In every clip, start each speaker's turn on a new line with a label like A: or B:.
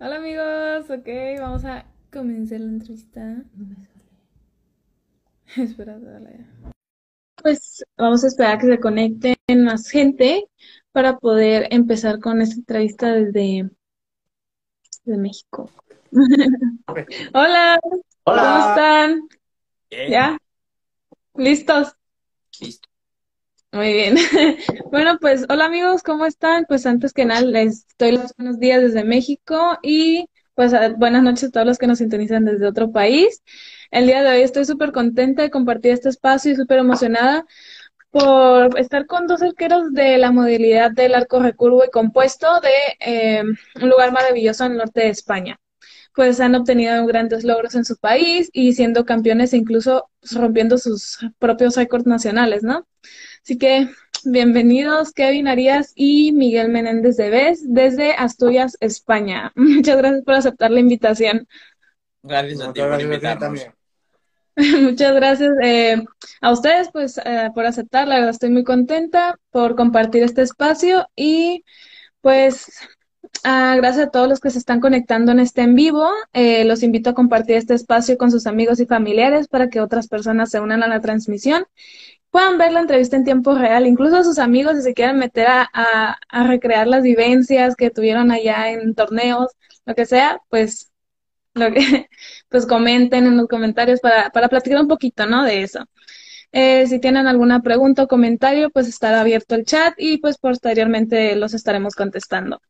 A: Hola amigos, ok, vamos a comenzar la entrevista. No me sale. Espera, dale. Pues vamos a esperar a que se conecten más gente para poder empezar con esta entrevista desde, desde México. Hola, ¿cómo
B: Hola.
A: están?
B: Bien,
A: ¿Ya? ¿Listos?
B: listo.
A: Muy bien. Bueno, pues hola amigos, ¿cómo están? Pues antes que nada les doy los buenos días desde México y pues a- buenas noches a todos los que nos sintonizan desde otro país. El día de hoy estoy súper contenta de compartir este espacio y súper emocionada por estar con dos arqueros de la modalidad del arco recurvo y compuesto de eh, un lugar maravilloso el norte de España. Pues han obtenido grandes logros en su país y siendo campeones incluso rompiendo sus propios récords nacionales, ¿no? Así que bienvenidos Kevin Arias y Miguel Menéndez de Vez desde Asturias, España. Muchas gracias por aceptar la invitación.
B: Gracias a ti
C: Muchas
B: por invitarnos.
A: gracias eh, a ustedes pues eh, por aceptar. La verdad estoy muy contenta por compartir este espacio y pues ah, gracias a todos los que se están conectando en este en vivo. Eh, los invito a compartir este espacio con sus amigos y familiares para que otras personas se unan a la transmisión. Puedan ver la entrevista en tiempo real, incluso sus amigos si se quieren meter a, a, a recrear las vivencias que tuvieron allá en torneos, lo que sea, pues lo que pues comenten en los comentarios para, para platicar un poquito, ¿no? De eso. Eh, si tienen alguna pregunta o comentario, pues estará abierto el chat y pues posteriormente los estaremos contestando.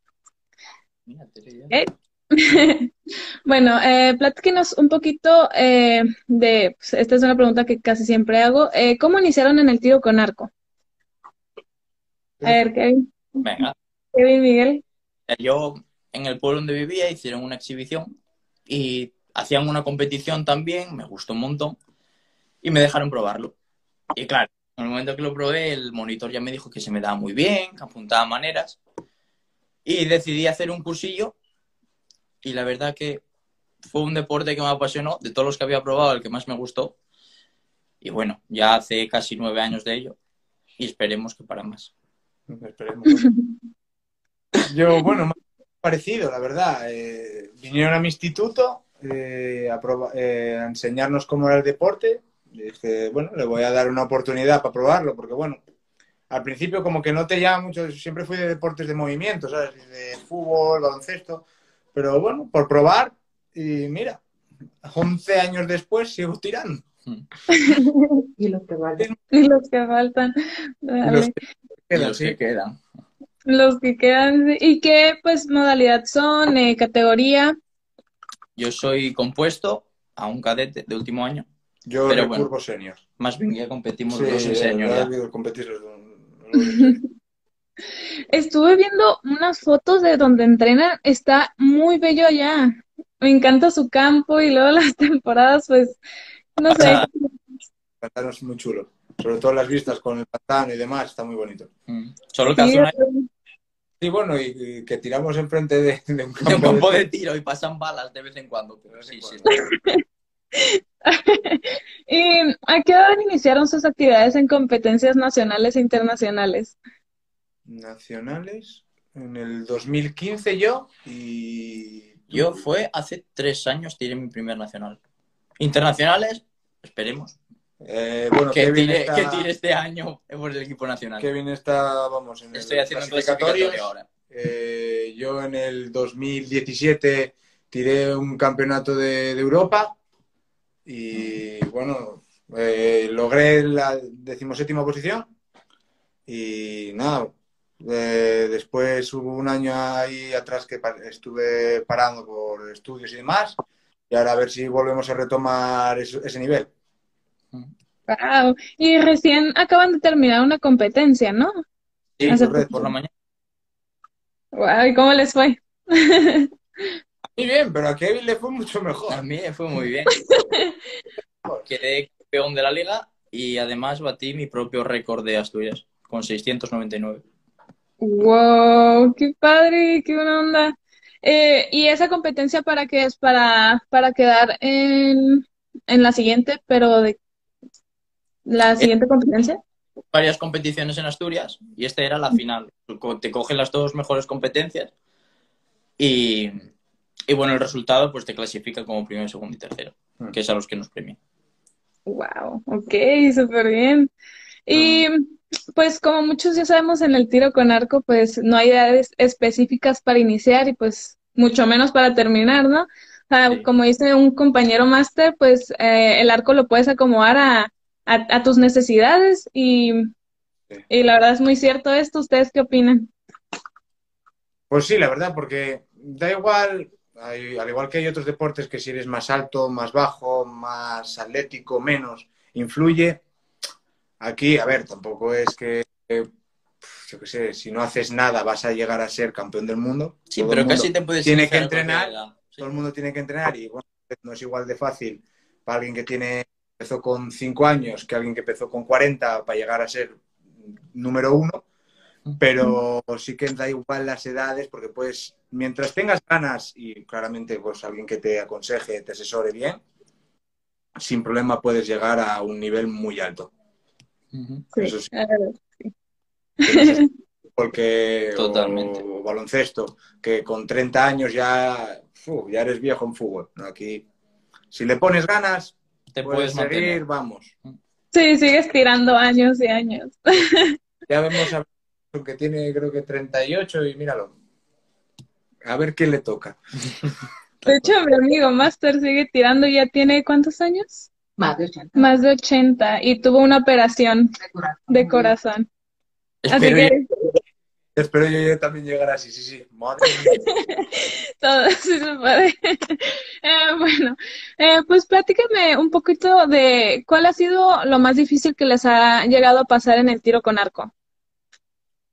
B: Mira, te leí ya.
A: ¿Ok? Bueno, eh, platíquenos un poquito eh, de, pues, esta es una pregunta que casi siempre hago, eh, ¿cómo iniciaron en el tiro con arco? A ver, Kevin,
B: Venga.
A: Kevin, Miguel.
B: Yo en el pueblo donde vivía hicieron una exhibición y hacían una competición también, me gustó un montón y me dejaron probarlo. Y claro, en el momento que lo probé, el monitor ya me dijo que se me daba muy bien, que apuntaba maneras y decidí hacer un cursillo y la verdad que fue un deporte que me apasionó, de todos los que había probado, el que más me gustó. Y bueno, ya hace casi nueve años de ello y esperemos que para más.
C: Esperemos. Yo, bueno, parecido, la verdad. Eh, vinieron a mi instituto eh, a, eh, a enseñarnos cómo era el deporte. Dije, bueno, le voy a dar una oportunidad para probarlo, porque bueno, al principio como que no te llama mucho, siempre fui de deportes de movimiento, ¿sabes? De fútbol, baloncesto, pero bueno, por probar y mira, 11 años después sigo tirando.
D: Y los que valen.
A: Y los que faltan,
C: los que quedan,
B: los
C: sí.
B: que quedan.
A: Los que quedan. ¿Y qué pues modalidad son? Eh, categoría.
B: Yo soy compuesto a un cadete de último año.
C: Yo
B: Pero bueno.
C: senior.
B: Más bien ya competimos
C: Sí,
B: los en senior
C: ya competir los los.
A: Estuve viendo unas fotos de donde entrenan. Está muy bello allá. Me encanta su campo y luego las temporadas, pues, no sé.
B: Ah.
C: El pantano es muy chulo. Sobre todo las vistas con el pantano y demás, está muy bonito.
B: Mm. Solo que
A: Sí,
B: hace un año
C: Y bueno, y, y que tiramos enfrente de, de un
B: de
C: campo
B: un campo
C: de-
B: de tiro y pasan balas de vez en cuando. Pero sí, sí.
A: ¿Y a qué edad iniciaron sus actividades en competencias nacionales e internacionales?
C: Nacionales. En el 2015 yo y...
B: Yo fue hace tres años tiré mi primer nacional. Internacionales, esperemos.
C: Eh, bueno,
B: Que tire,
C: está,
B: que tire este año por el equipo nacional.
C: Kevin está, vamos, en el
B: Estoy haciendo un
C: clasificatorio.
B: clasificatorio ahora.
C: Eh, yo en el 2017 tiré un campeonato de, de Europa y bueno, eh, logré la decimoséptima posición y nada, eh, después hubo un año ahí atrás que pa- estuve parando por estudios y demás y ahora a ver si volvemos a retomar eso- ese nivel.
A: Wow. Y recién acaban de terminar una competencia, ¿no?
B: Sí, correcto, por la mañana.
A: Wow, ¿y cómo les fue?
C: Muy bien, pero a Kevin le fue mucho mejor.
B: A mí me fue muy bien. Quedé campeón de la liga y además batí mi propio récord de Asturias con 699.
A: Wow, qué padre, qué buena onda. Eh, ¿y esa competencia para qué es? Para, para quedar en, en la siguiente, pero de la siguiente competencia.
B: Varias competiciones en Asturias y esta era la final. Te cogen las dos mejores competencias y Y bueno, el resultado pues te clasifica como primero, segundo y tercero,
C: Mm.
B: que es a los que nos premian.
A: Wow, ok, súper bien. Y pues como muchos ya sabemos en el tiro con arco, pues no hay edades específicas para iniciar y pues mucho menos para terminar, ¿no? O sea,
B: Sí.
A: como dice un compañero máster, pues eh, el arco lo puedes acomodar a, a, a tus necesidades y,
C: Sí.
A: y la verdad es muy cierto esto. ¿Ustedes qué opinan?
C: Pues sí, la verdad, porque da igual, hay- al igual que hay otros deportes que si eres más alto, más bajo, más atlético, menos, influye. Aquí, a ver, tampoco es que, eh, yo qué sé, si no haces nada vas a llegar a ser campeón del mundo.
B: Sí,
C: Todo
B: pero casi te puedes
C: tiene que entrenar.
B: Sí.
C: todo el mundo tiene que entrenar y bueno, no es igual de fácil para alguien que tiene empezó con 5 años que alguien que empezó con 40 para llegar a ser número uno, pero sí que da igual las edades porque pues mientras tengas ganas y claramente pues alguien que te aconseje, te asesore bien, sin problema puedes llegar a un nivel muy alto. Eso sí. Porque
B: Totalmente.
C: o, baloncesto, que con 30 años ya, ya eres viejo en fútbol. ¿no? Aquí, si le pones ganas,
B: Te
C: puedes
B: puedes
C: seguir,
B: mantener.
C: vamos.
A: Sí, sigues tirando años y años.
C: Ya vemos a que tiene creo que 38 y míralo. A ver quién le toca.
A: De hecho, mi amigo Master sigue tirando y ya tiene ¿cuántos años?
D: Más de 80
A: Más de 80 y tuvo una operación
D: de corazón.
A: de corazón. Así
B: Espero
A: que
C: Espero yo, yo también llegar así, sí, sí. Madre mía.
A: todo sí se puede. Eh, bueno, eh, pues platícame un poquito de cuál ha sido lo más difícil que les ha llegado a pasar en el tiro con arco.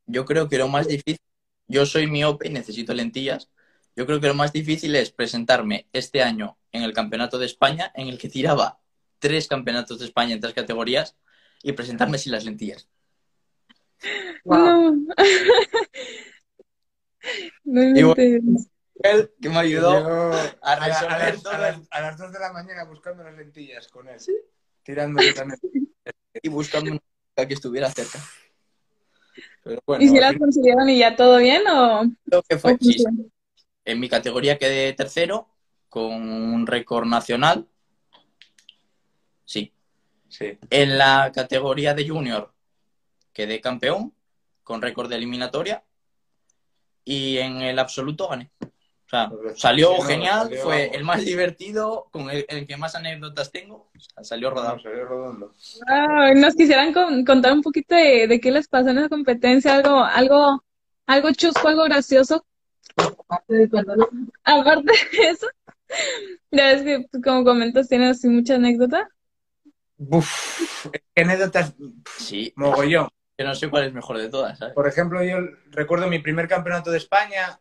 B: Yo creo que lo más difícil, yo soy miope y necesito lentillas. Yo creo que lo más difícil es presentarme este año en el Campeonato de España, en el que tiraba tres campeonatos de España en tres categorías, y presentarme sin las lentillas.
D: Wow.
A: No. No
B: Y bueno,
A: inventes.
B: Él que me ayudó
C: Yo
B: a
C: a, la- a
B: resolver
C: las,
B: todo
C: a las- a las 2 de la mañana buscando las lentillas con él. Tirando yo también.
B: y buscando una chica que estuviera cerca.
C: Pero bueno,
A: ¿Y si las consiguieron y ya todo bien o,
B: Creo que fue,
A: o
B: sí, sí. en mi categoría quedé tercero con un récord nacional. Sí. En la categoría de junior quedé campeón con récord de eliminatoria y en el absoluto gané. O sea, salió
C: Sí,
B: genial,
C: salió,
B: fue
C: vamos.
B: el más divertido, con el, el que más anécdotas tengo. O sea, salió.
A: Wow, nos quisieran con- contar un poquito de, de qué les pasó en la competencia, algo, algo, algo chusco, algo gracioso.
D: Aparte de
A: Aparte eso, ya ves que, pues, como comentas, tienes así mucha anécdota.
C: Uf, qué anécdotas
B: Sí,
C: mogollón.
B: que no sé cuál es mejor de todas, ¿sabes?
C: Por ejemplo, yo recuerdo mi primer campeonato de España,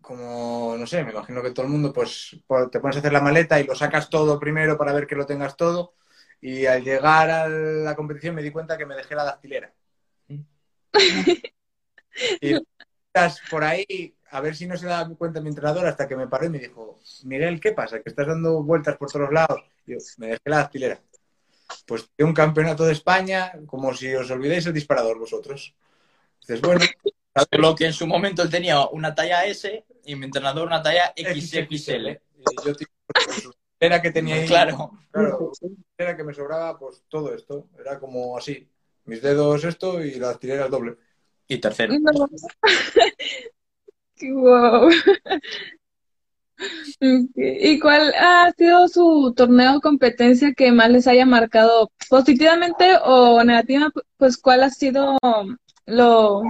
C: como, no sé, me imagino que todo el mundo, pues por- te pones a hacer la maleta y lo sacas todo primero para ver que lo tengas todo. Y al llegar a la competición me di cuenta que me dejé la dactilera. y estás por ahí, a ver si no se da cuenta mi entrenador, hasta que me paró y me dijo, Miguel, ¿qué pasa? Que estás dando vueltas por todos lados. Y yo, me dejé la dactilera. Pues de un campeonato de España, como si os olvidéis el disparador vosotros. Dices, bueno,
B: Lo que en su momento él tenía una talla S y mi entrenador una talla XXL.
C: Y yo tío, era que tenía ahí,
B: Claro.
C: claro, era que me sobraba pues todo esto. Era como así. Mis dedos esto y la dactilera el doble.
B: Y tercero.
A: No. Qué Wow. ¿Y cuál ha sido su torneo o competencia que más les haya marcado positivamente o negativa? Pues cuál ha sido lo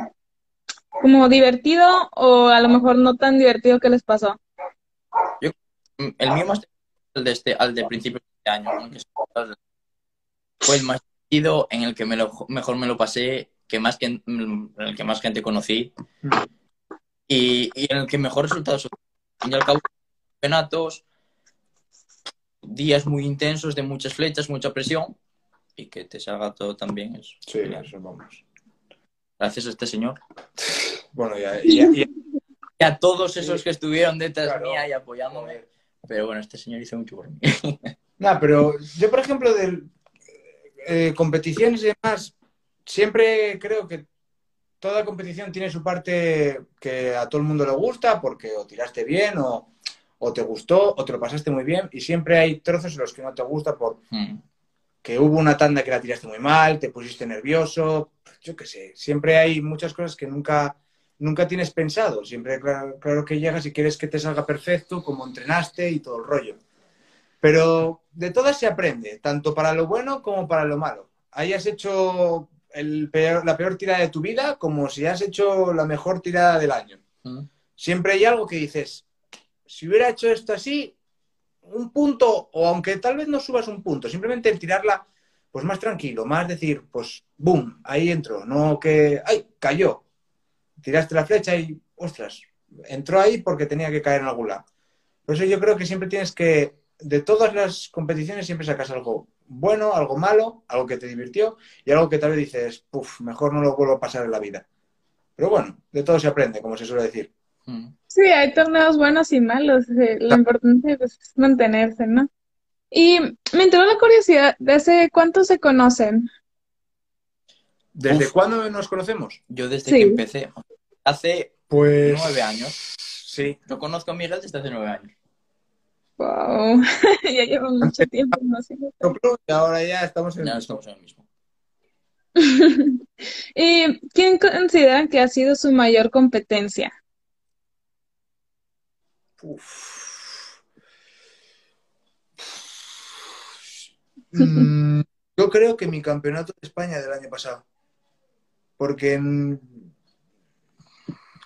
A: como divertido o a lo mejor no tan divertido que les pasó.
B: El mío más el de este, al de principio de este año, ¿no? Que fue el más divertido en el que me lo, mejor me lo pasé, que más que, en el que más gente conocí y, y en el que mejor fin y al cabo, campeonatos, días muy intensos de muchas flechas, mucha presión y que te salga todo tan bien. Eso.
C: Sí,
B: Genial.
C: eso vamos.
B: Gracias a este señor
C: Bueno, y, y-
B: y a todos esos que estuvieron detrás
C: Claro.
B: mía y apoyándome. Pero bueno, este señor hizo mucho por mí.
C: Nah, pero yo, por ejemplo, de eh, competiciones y demás, siempre creo que toda competición tiene su parte que a todo el mundo le gusta, porque o tiraste bien o, o te gustó, o te lo pasaste muy bien, y siempre hay trozos en los que no te gusta por
B: Mm.
C: que hubo una tanda que la tiraste muy mal, te pusiste nervioso, yo qué sé, siempre hay muchas cosas que nunca, nunca tienes pensado, siempre claro, claro que llegas y quieres que te salga perfecto, como entrenaste y todo el rollo. Pero de todas se aprende, tanto para lo bueno como para lo malo. Hayas hecho el peor- la peor tirada de tu vida como si has hecho la mejor tirada del año.
B: Mm.
C: Siempre hay algo que dices, si hubiera hecho esto así, un punto, o aunque tal vez no subas un punto, simplemente el tirarla pues más tranquilo, más decir, pues boom, ahí entró, no que, ay, cayó. Tiraste la flecha y, ostras, entró ahí porque tenía que caer en algún lado. Por eso yo creo que siempre tienes que, de todas las competiciones, siempre sacas algo bueno, algo malo, algo que te divirtió y algo que tal vez dices, puff, mejor no lo vuelvo a pasar en la vida. Pero bueno, de todo se aprende, como se suele decir.
B: Mm.
A: Sí, hay torneos buenos y malos. eh, Lo importante pues, es mantenerse, ¿no? Y me entró la curiosidad, ¿de hace cuánto se conocen?
C: ¿Desde
B: Uf.
C: cuándo nos conocemos?
B: Yo desde
A: Sí.
B: que empecé, hace
C: Pues
B: nueve años,
C: Sí,
B: yo conozco a Miguel desde hace nueve años.
A: Wow, ya llevo mucho tiempo conociendo.
C: y ahora ya estamos en
B: Ya
C: el
B: estamos en el mismo.
A: ¿Y quién consideran que ha sido su mayor competencia?
C: Uf. Mm, Yo creo que mi campeonato de España del año pasado. Porque en-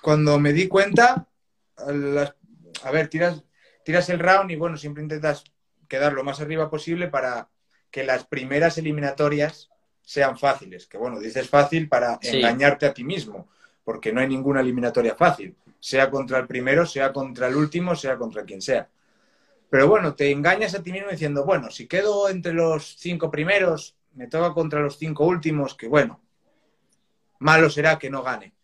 C: cuando me di cuenta, a, las- a ver, tiras, tiras el round y bueno, siempre intentas quedar lo más arriba posible para que las primeras eliminatorias sean fáciles. Que bueno, dices fácil para
B: Sí.
C: engañarte a ti mismo, porque no hay ninguna eliminatoria fácil, sea contra el primero, sea contra el último, sea contra quien sea. Pero bueno, te engañas a ti mismo diciendo, bueno, si quedo entre los cinco primeros, me toca contra los cinco últimos, que bueno, malo será que no gane.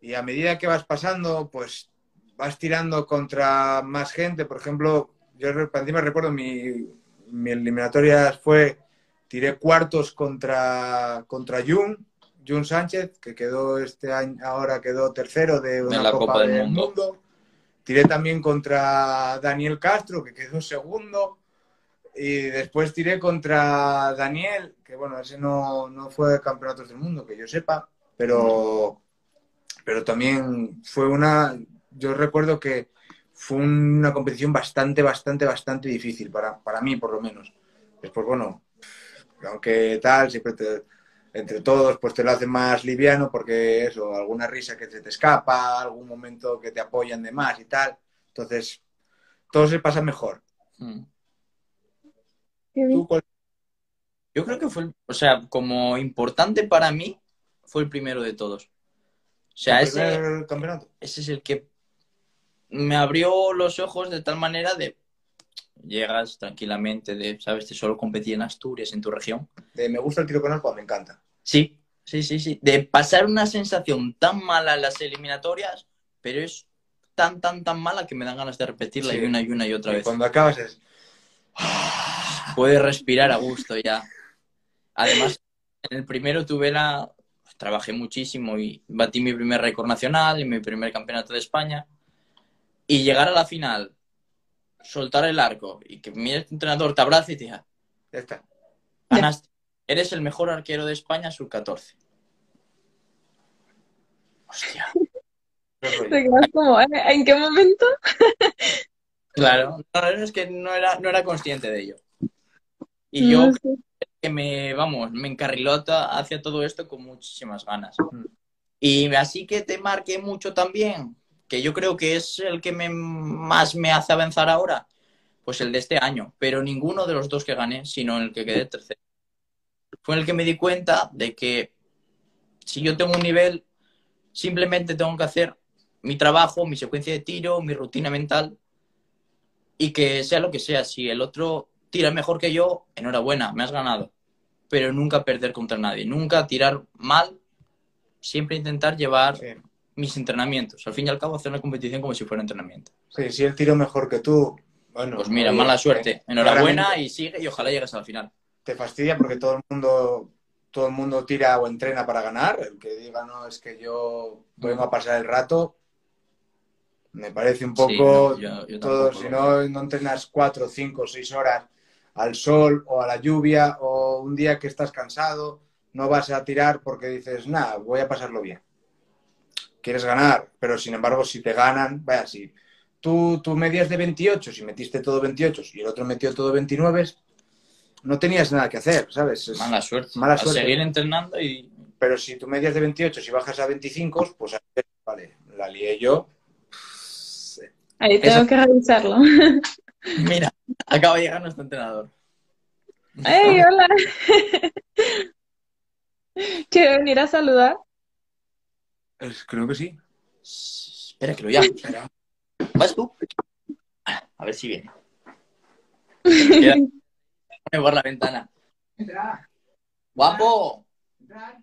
C: Y a medida que vas pasando, pues vas tirando contra más gente. Por ejemplo, yo encima recuerdo mi, mi eliminatoria fue, tiré cuartos contra, contra Jun, Jun Sánchez, que quedó este año, ahora quedó tercero de una
B: la
C: Copa,
B: Copa del
C: del
B: Mundo.
C: Mundo. Tiré también contra Daniel Castro, que quedó segundo. Y después tiré contra Daniel, que bueno, ese no, no fue campeonatos del mundo, que yo sepa, pero, pero también fue una, yo recuerdo que fue una competición bastante, bastante, bastante difícil, para, para mí por lo menos. Después, bueno, aunque tal, siempre te- entre todos, pues te lo hacen más liviano porque eso, alguna risa que se te escapa, algún momento que te apoyan de más y tal. Entonces, todo se pasa mejor.
B: Mm.
A: Bien.
C: ¿Tú cuál-
B: Yo creo que fue, el- o sea, como importante para mí, fue el primero de todos. O sea, ese,
C: campeonato?
B: ese es el que me abrió los ojos de tal manera de llegas tranquilamente, de, sabes, de solo competir en Asturias, en tu región.
C: De me gusta el tiro con arco, me encanta.
B: Sí, sí, sí, sí. De pasar una sensación tan mala en las eliminatorias, pero es tan, tan, tan mala que me dan ganas de repetirla
C: Sí.
B: y una y una y otra
C: Y
B: vez.
C: cuando acabas es...
B: Puedes respirar a gusto ya. Además, en el primero tuve la... Trabajé muchísimo y batí mi primer récord nacional y mi primer campeonato de España. Y llegar a la final, soltar el arco y que mi entrenador te abrace y te diga,
C: Ya está.
B: ganaste. Eres el mejor arquero de España, sub-14. Hostia.
C: Qué rollo.
A: Te quedas como, ¿eh? ¿en qué momento?
B: Claro, no, es que no era, no era consciente de ello. Y yo
A: sé.
B: que me, vamos, me encarriló hacia todo esto con muchísimas ganas.
C: Mm.
B: Y así que te marqué mucho también, que yo creo que es el que más me hace avanzar ahora, pues el de este año, pero ninguno de los dos que gané, sino el que quedé tercero. Fue el que me di cuenta de que si yo tengo un nivel, simplemente tengo que hacer mi trabajo, mi secuencia de tiro, mi rutina mental, y que sea lo que sea, si el otro tira mejor que yo, enhorabuena, me has ganado. Pero nunca perder contra nadie, nunca tirar mal, siempre intentar llevar. Mis entrenamientos. Al fin y al cabo, hacer una competición como si fuera entrenamiento.
C: Sí, si él tiró mejor que tú, bueno...
B: Pues mira, mala suerte.
C: eh,
B: Enhorabuena
C: claramente
B: y sigue y ojalá llegues al final.
C: Te fastidia porque todo el mundo todo el mundo tira o entrena para ganar. El que diga, no, es que yo vengo a pasar el rato, Me parece un
B: Sí,
C: poco
B: no, yo- yo
C: todo, si no, no entrenas cuatro, cinco, seis horas al sol o a la lluvia o un día que estás cansado, no vas a tirar porque dices, nada, voy a pasarlo bien. Quieres ganar, pero sin embargo, si te ganan, vaya, si tú, tú medias de 28, si metiste todo 28 y el otro metió todo 29, no tenías nada que hacer, ¿sabes? Es-
B: Mala suerte.
C: Mala
B: A
C: suerte.
B: seguir entrenando y
C: Pero si tú medias de 28, si bajas a 25, pues vale, la lié yo.
A: Ahí tengo
C: Eso-
A: que revisarlo.
B: mira, acaba de llegar nuestro entrenador.
A: ¡Hey, hola! ¿Quiere venir a saludar?
C: Es- creo que sí.
B: Espera que lo llamo. ¿Vas tú? A ver si viene. Por la ventana.
C: Entra,
B: ¡Guapo!
C: entra.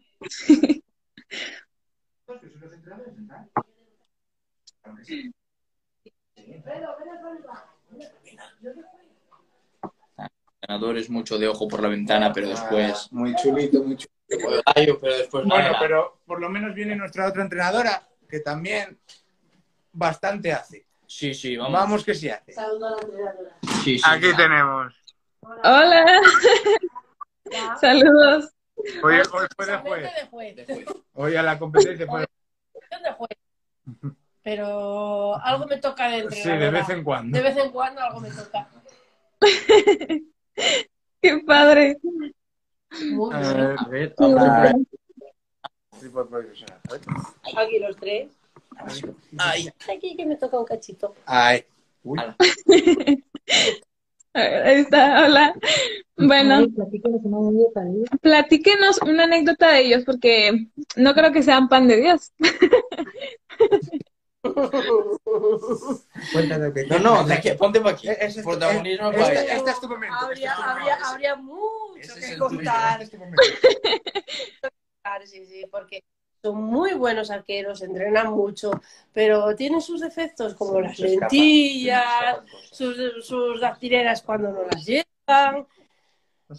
B: entrenador es mucho de ojo por la ventana, pero después.
C: Muy chulito, muy chulito.
B: Gallo, pero después
C: Bueno, pero por lo menos viene nuestra otra entrenadora, que también bastante hace.
B: Sí, sí, vamos.
C: Vamos que sí hace.
E: Saludo a la entrenadora.
B: Sí, sí.
C: Aquí tenemos.
A: Hola, saludos.
C: Hoy, hoy fue de juez.
E: de juez.
B: De juez.
C: Hoy a la competencia fue de
E: de juez. Pero algo me toca de
C: Sí,
E: entrenadora.
C: de vez en cuando.
E: De vez en cuando algo me toca.
A: Qué padre.
C: A ver.
E: Aquí los tres.
B: Ay,
E: Aquí que me toca un cachito.
C: Ay. Uy.
A: A ver, Ahí está, hola. Bueno,
D: Ay, una
A: platíquenos una anécdota de ellos, porque no creo que sean pan de Dios.
C: Cuéntanos que-
B: No, no, de aquí, ponte para aquí.
C: Eh,
B: Protagonismo
C: eh,
B: para
C: este-
B: ella.
C: este es tu momento.
E: Habría,
C: este es tu
E: habría,
C: momento.
E: habría mucho
B: Ese es
E: que contar.
C: Este es.
E: Sí, sí, porque son muy buenos arqueros, entrenan mucho, pero tienen sus defectos como las lentillas, sus, sus dactileras cuando no las llevan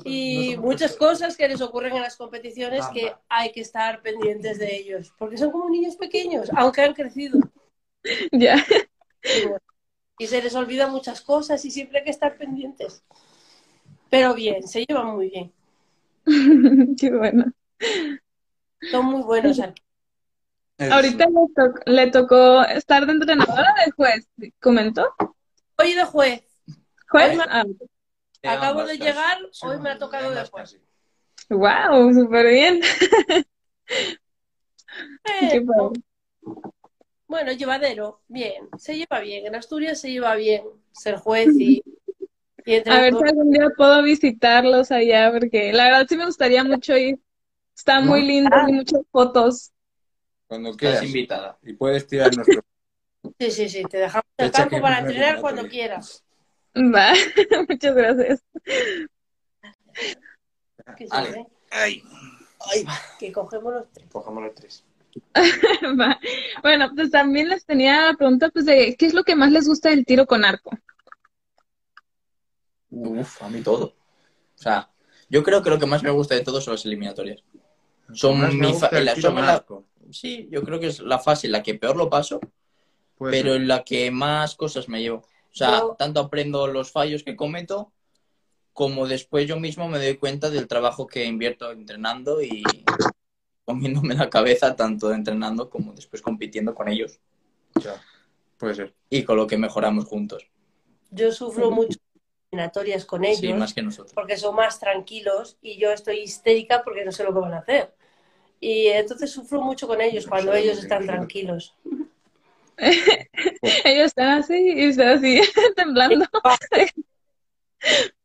E: y muchas cosas que les ocurren en las competiciones que hay que estar pendientes de ellos, porque son como niños pequeños, aunque han crecido.
A: Ya.
E: Y se les olvidan muchas cosas y siempre hay que estar pendientes. Pero bien, se llevan muy bien.
A: Qué bueno.
E: Son muy buenos.
A: Ahorita le, to- le tocó estar de entrenadora de juez, ¿comentó?
E: Oye, de juez,
A: ¿Juez?
E: Hoy
A: Ah,
E: acabo de llegar,
C: Sí,
E: hoy me ha tocado de juez.
C: casi.
A: wow, súper bien. Qué padre.
E: Bueno, llevadero, bien, se lleva bien. En Asturias se lleva bien ser juez y, y
A: A ver si algún día puedo visitarlos allá, porque la verdad sí me gustaría mucho ir. Está muy lindo y muchas fotos.
C: Cuando
B: Estás
C: quieras.
B: invitada.
C: Y puedes tirar nuestro.
E: Sí, sí, sí, te dejamos el campo para entrenar cuando quieras.
A: Va, muchas gracias.
B: Ale.
E: ¿eh?
C: Ay.
B: Ay, va.
E: que cogemos los tres.
C: Cogemos los tres.
A: Bueno, pues también les tenía la pregunta pues de qué es lo que más les gusta del tiro con arco.
B: Uf, a mí todo. O sea, yo creo que lo que más me gusta de todo son las eliminatorias. Son
C: Más
B: mi fa-
C: el
B: la-
C: tiro
B: son
C: con
B: la-
C: arco.
B: Sí, yo creo que es la fase en la que peor lo paso, pero en la que más cosas me llevo. O sea,
E: Yo-
B: tanto aprendo los fallos que cometo, como después yo mismo me doy cuenta del trabajo que invierto entrenando y comiéndome la cabeza tanto entrenando como después compitiendo con ellos
C: Ya. Puede ser.
B: y con lo que mejoramos juntos.
E: Yo sufro mucho eliminatorias con ellos
B: Sí, más que nosotros.
E: porque son más tranquilos y yo estoy histérica porque no sé lo que van a hacer. Y entonces sufro mucho con ellos cuando ellos están tranquilos.
A: Ellos están así y usted así, temblando.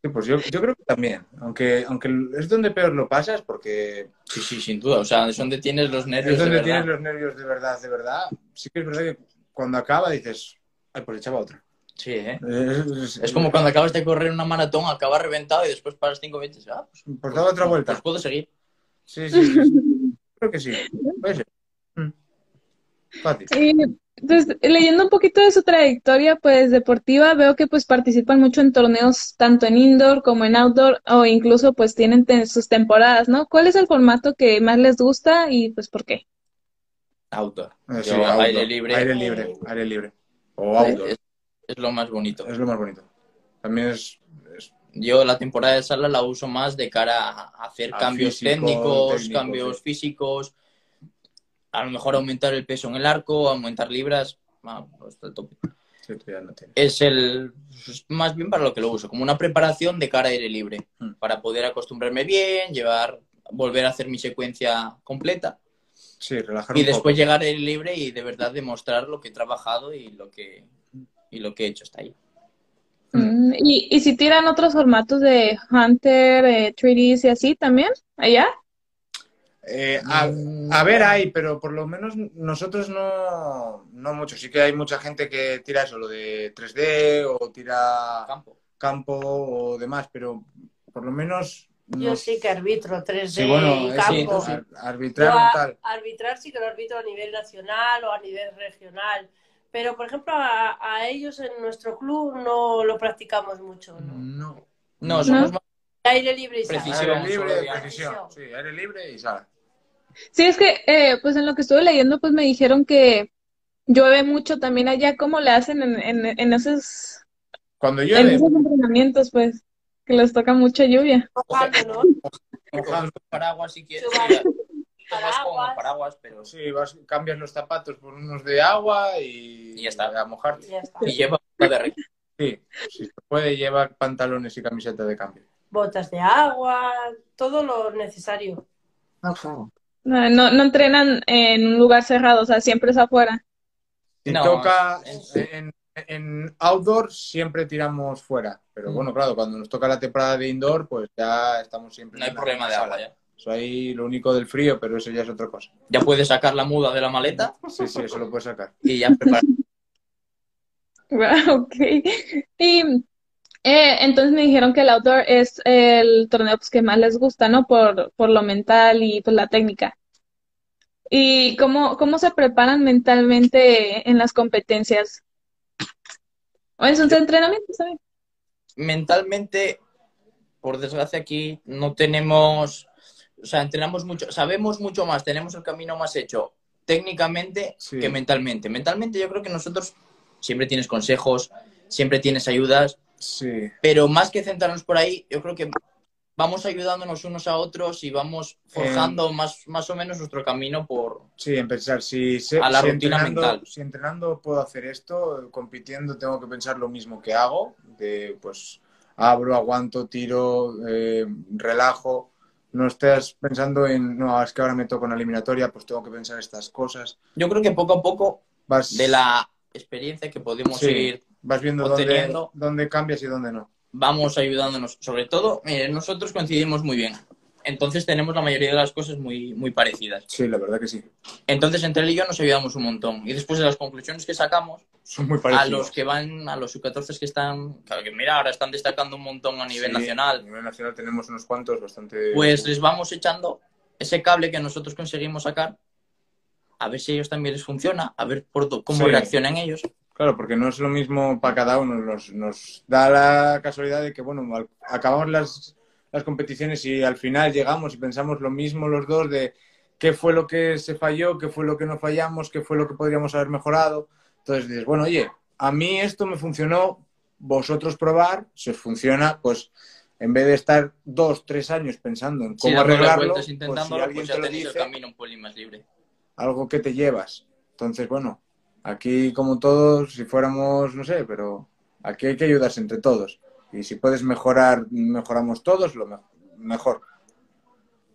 C: Sí, pues yo, yo creo que también. Aunque, aunque es donde peor lo pasas, porque
B: Sí, sí, sin duda. O sea, es donde tienes los nervios
C: es
B: de
C: donde
B: verdad.
C: tienes los nervios de verdad, de verdad. Sí que es verdad que cuando acaba dices, ay, pues echaba otra.
B: Sí, ¿eh?
C: Es,
B: Es como cuando acabas de correr una maratón, acabas reventado y después paras cinco minutos. Ah, pues,
C: Pues daba otra vuelta.
B: pues puedo seguir.
C: Sí, sí, sí, sí. Creo que sí. Puede ser. Fácil.
A: Y pues leyendo un poquito de su trayectoria pues deportiva, veo que pues participan mucho en torneos tanto en indoor como en outdoor o incluso pues tienen sus temporadas, ¿no? ¿Cuál es el formato que más les gusta y pues por qué?
B: Outdoor.
C: Sí,
B: Yo,
C: outdoor.
B: aire libre.
C: Aire libre, aire libre. O outdoor.
B: Es, es lo más bonito.
C: Es lo más bonito. También es, es-
B: Yo la temporada de sala la uso más de cara a hacer
C: A
B: cambios
C: físico,
B: técnicos,
C: técnico,
B: cambios
C: sí.
B: físicos, a lo mejor aumentar el peso en el arco, aumentar libras, ah, pues, está a tope.
C: sí, tú ya no
B: es el pues, más bien para lo que lo uso, como una preparación de cara a aire libre,
C: Mm.
B: para poder acostumbrarme bien, llevar, volver a hacer mi secuencia completa
C: Sí, relajar
B: y
C: un
B: después
C: poco.
B: llegar al aire libre y de verdad demostrar lo que he trabajado y lo que y lo que he hecho hasta ahí.
A: Mm, ¿Y, y si tiran otros formatos de Hunter, eh, 3Ds y así también? ¿Allá?
C: Eh, a,
B: Mm,
C: a ver, hay, pero por lo menos nosotros no, no mucho. Sí que hay mucha gente que tira eso, lo de 3D o tira
B: campo.
C: campo o demás, pero por lo menos...
E: Yo sí que arbitro 3D
C: Sí, bueno,
E: y campo.
C: ar-
E: Yo
C: arbitrar
E: a-
C: tal.
E: arbitrar sí que lo arbitro a nivel nacional o a nivel regional. Pero, por ejemplo, a, a ellos en nuestro club no lo practicamos mucho. ¿no?
C: No.
B: No, somos
A: ¿No?
B: más
E: Aire libre y sal.
B: Precisión.
C: Aire libre, precisión. Sí, aire libre y sala.
A: Sí, es que, eh, pues en lo que estuve leyendo, pues me dijeron que llueve mucho también allá. ¿Cómo le hacen en, en, en esos,
C: Cuando
A: en
C: llueve,
A: esos entrenamientos, pues? Que les toca mucha lluvia.
E: Mojando, ¿no?
B: con paraguas si quieres. Ya. Vas con
E: paraguas.
B: paraguas, pero
C: sí, vas, cambias los zapatos por unos de agua y,
B: Y ya está.
C: a mojarte.
E: Ya está.
B: y lleva de.
C: Sí, si se puede llevar pantalones y camiseta de cambio.
E: Botas de agua, todo lo necesario.
A: No, no, no entrenan en un lugar cerrado, o sea, siempre es afuera.
C: Si
B: No,
C: toca en, en outdoor siempre tiramos fuera, pero
B: Mm.
C: bueno, claro, cuando nos toca la temporada de indoor, pues ya estamos siempre
B: No hay problema de agua ya.
C: Eso ahí lo único del frío, pero eso ya es otra cosa.
B: Ya puedes sacar la muda de la maleta
C: Sí, sí, eso lo puedes sacar.
B: y ya preparar.
A: Wow, ok. Y eh, entonces me dijeron que el outdoor es el torneo pues, que más les gusta, ¿no? Por, por lo mental y pues la técnica. ¿Y cómo, cómo se preparan mentalmente en las competencias? ¿O en sus entrenamientos también?
B: mentalmente, por desgracia, aquí no tenemos, o sea, entrenamos mucho, sabemos mucho más, tenemos el camino más hecho técnicamente
C: Sí.
B: que mentalmente. Mentalmente yo creo que nosotros siempre tienes consejos, siempre tienes ayudas,
C: Sí,
B: pero más que centrarnos por ahí, yo creo que vamos ayudándonos unos a otros y vamos forjando más, más o menos nuestro camino por...
C: sí, en pensar, si, se-
B: A la
C: si
B: rutina
C: entrenando,
B: mental.
C: si entrenando puedo hacer esto, compitiendo tengo que pensar lo mismo que hago, de pues abro, aguanto, tiro, eh, relajo. No estés pensando en, no, es que ahora me toca una eliminatoria, pues tengo que pensar estas cosas.
B: Yo creo que poco a poco,
C: Vas,
B: de la experiencia que podemos
C: Sí.
B: ir
C: vas viendo dónde, dónde cambias y dónde no.
B: vamos ayudándonos. Sobre todo, mire, nosotros coincidimos muy bien. Entonces tenemos la mayoría de las cosas muy, muy parecidas.
C: Sí, la verdad que sí.
B: Entonces entre él y yo nos ayudamos un montón. Y después de las conclusiones que sacamos,
C: Son muy
B: a
C: parecidos.
B: los que van, a los sub-14 que están, claro que mira, ahora están destacando un montón a nivel
C: Sí, A
B: nacional,
C: nivel nacional tenemos unos cuantos bastante...
B: pues les vamos echando ese cable que nosotros conseguimos sacar, a ver si a ellos también les funciona, a ver por cómo
C: Sí.
B: reaccionan ellos.
C: Claro, porque no es lo mismo para cada uno. Nos, nos da la casualidad de que, bueno, al- acabamos las, las competiciones y al final llegamos y pensamos lo mismo los dos de qué fue lo que se falló, qué fue lo que no fallamos, qué fue lo que podríamos haber mejorado. Entonces dices, bueno, oye, a mí esto me funcionó, vosotros probar, si os funciona, pues en vez de estar dos, tres años pensando en cómo
B: las
C: arreglarlo, pues si
B: intentándolo,
C: alguien
B: pues
C: te
B: ya
C: lo
B: tenéis el
C: dice,
B: camino un más libre.
C: algo que te llevas. Entonces, bueno, aquí como todos, si fuéramos, no sé, pero aquí hay que ayudarse entre todos. Y si puedes mejorar, mejoramos todos, lo me- mejor.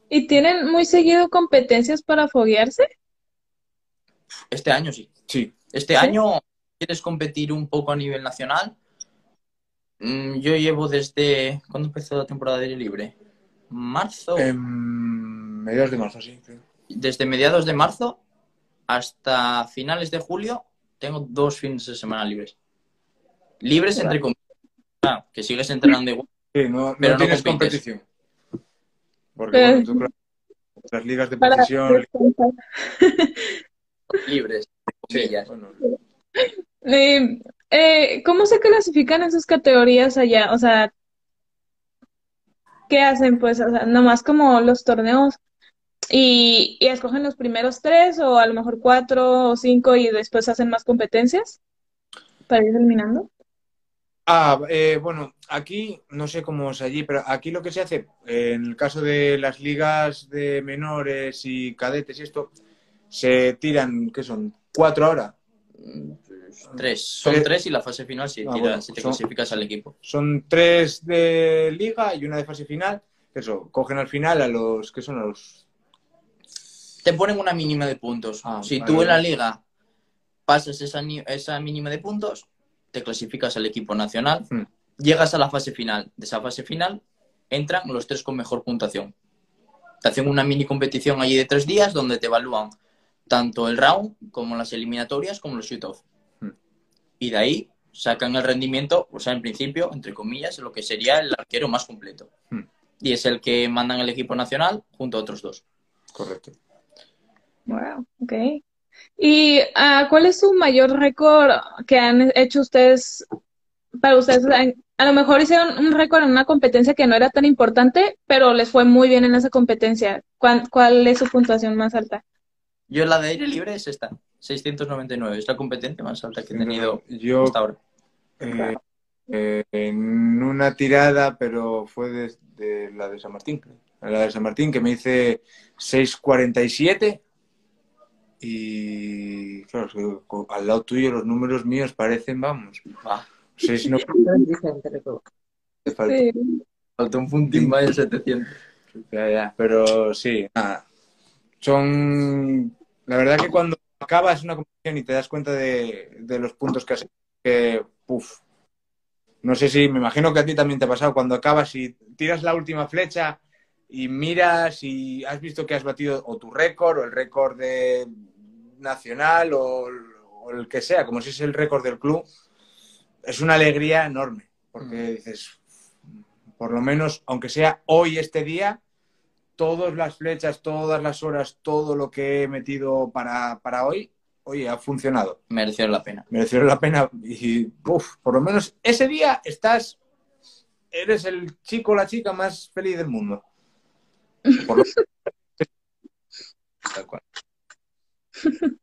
A: ¿Y tienen muy seguido competencias para foguearse?
B: Este año sí.
C: Sí.
B: Este
A: ¿Sí?
B: año quieres competir un poco a nivel nacional. Mm, Yo llevo desde. ¿Cuándo empezó la temporada de aire libre? Marzo.
C: En mediados de marzo, sí. sí.
B: Desde mediados de marzo hasta finales de julio tengo dos fines de semana libres. Libres entre comillas. Ah, que sigues entrenando igual.
C: Sí, no, no
B: Pero no
C: tienes
B: compites.
C: competición. Porque,
A: Eh.
C: bueno, tú, claro, las ligas de
A: descansar.
B: Libres, entre
C: Sí, bueno,
A: Eh, eh, ¿cómo se clasifican en sus categorías allá? O sea, ¿qué hacen? Pues, o sea, nomás como los torneos y, y escogen los primeros tres o a lo mejor cuatro o cinco y después hacen más competencias para ir eliminando.
C: Ah, eh, bueno, aquí no sé cómo es allí, pero aquí lo que se hace, eh, en el caso de las ligas de menores y cadetes y esto, se tiran, ¿qué son? ¿Cuatro ahora?
B: Tres. Son
C: Tres.
B: tres y la fase final si,
C: Ah,
B: tira-
C: bueno,
B: si te
C: son-
B: clasificas al equipo.
C: Son tres de liga y una de fase final. Eso, cogen al final a los, ¿qué son? A los...
B: Te ponen una mínima de puntos.
C: Ah,
B: si
C: vale,
B: tú en la liga pasas esa mínima de puntos, te clasificas al equipo nacional,
C: Hmm.
B: llegas a la fase final. De esa fase final entran los tres con mejor puntuación. Te hacen una mini competición allí de tres días donde te evalúan tanto el round como las eliminatorias como los shoot-off.
C: Hmm.
B: Y de ahí sacan el rendimiento, o sea, en principio, entre comillas, lo que sería el arquero más completo.
C: Hmm.
B: Y es el que mandan el equipo nacional junto a otros dos.
C: Correcto.
A: Wow, ok. ¿Y ah, cuál es su mayor récord que han hecho ustedes para ustedes? A lo mejor hicieron un récord en una competencia que no era tan importante, pero les fue muy bien en esa competencia. ¿Cuál, cuál es su puntuación más alta?
B: Yo la de aire libre es esta, 699. Es la competencia más alta que he tenido
C: Yo
B: hasta ahora.
C: eh, eh, en una tirada, pero fue de, de la de San Martín. La de San Martín, que me hice 6.47 y claro, al lado tuyo los números míos parecen, vamos,
B: Va,
C: 6 no te falta.
A: Sí.
B: falta un puntín más de 700.
C: Ya, ya, pero sí, nada. Son. La verdad que cuando acabas una competición y te das cuenta de, de los puntos que has hecho, que, puf. No sé si, me imagino que a ti también te ha pasado, cuando acabas y tiras la última flecha y miras y has visto que has batido o tu récord o el récord de nacional o, o el que sea, como si es el récord del club, es una alegría enorme, porque dices, por lo menos, aunque sea hoy, este día, todas las flechas, todas las horas, todo lo que he metido para, para hoy, oye, ha funcionado.
B: Mereció la pena.
C: Mereció la pena y, uf, por lo menos ese día estás, eres el chico o la chica más feliz del mundo. Por lo- Tal cual.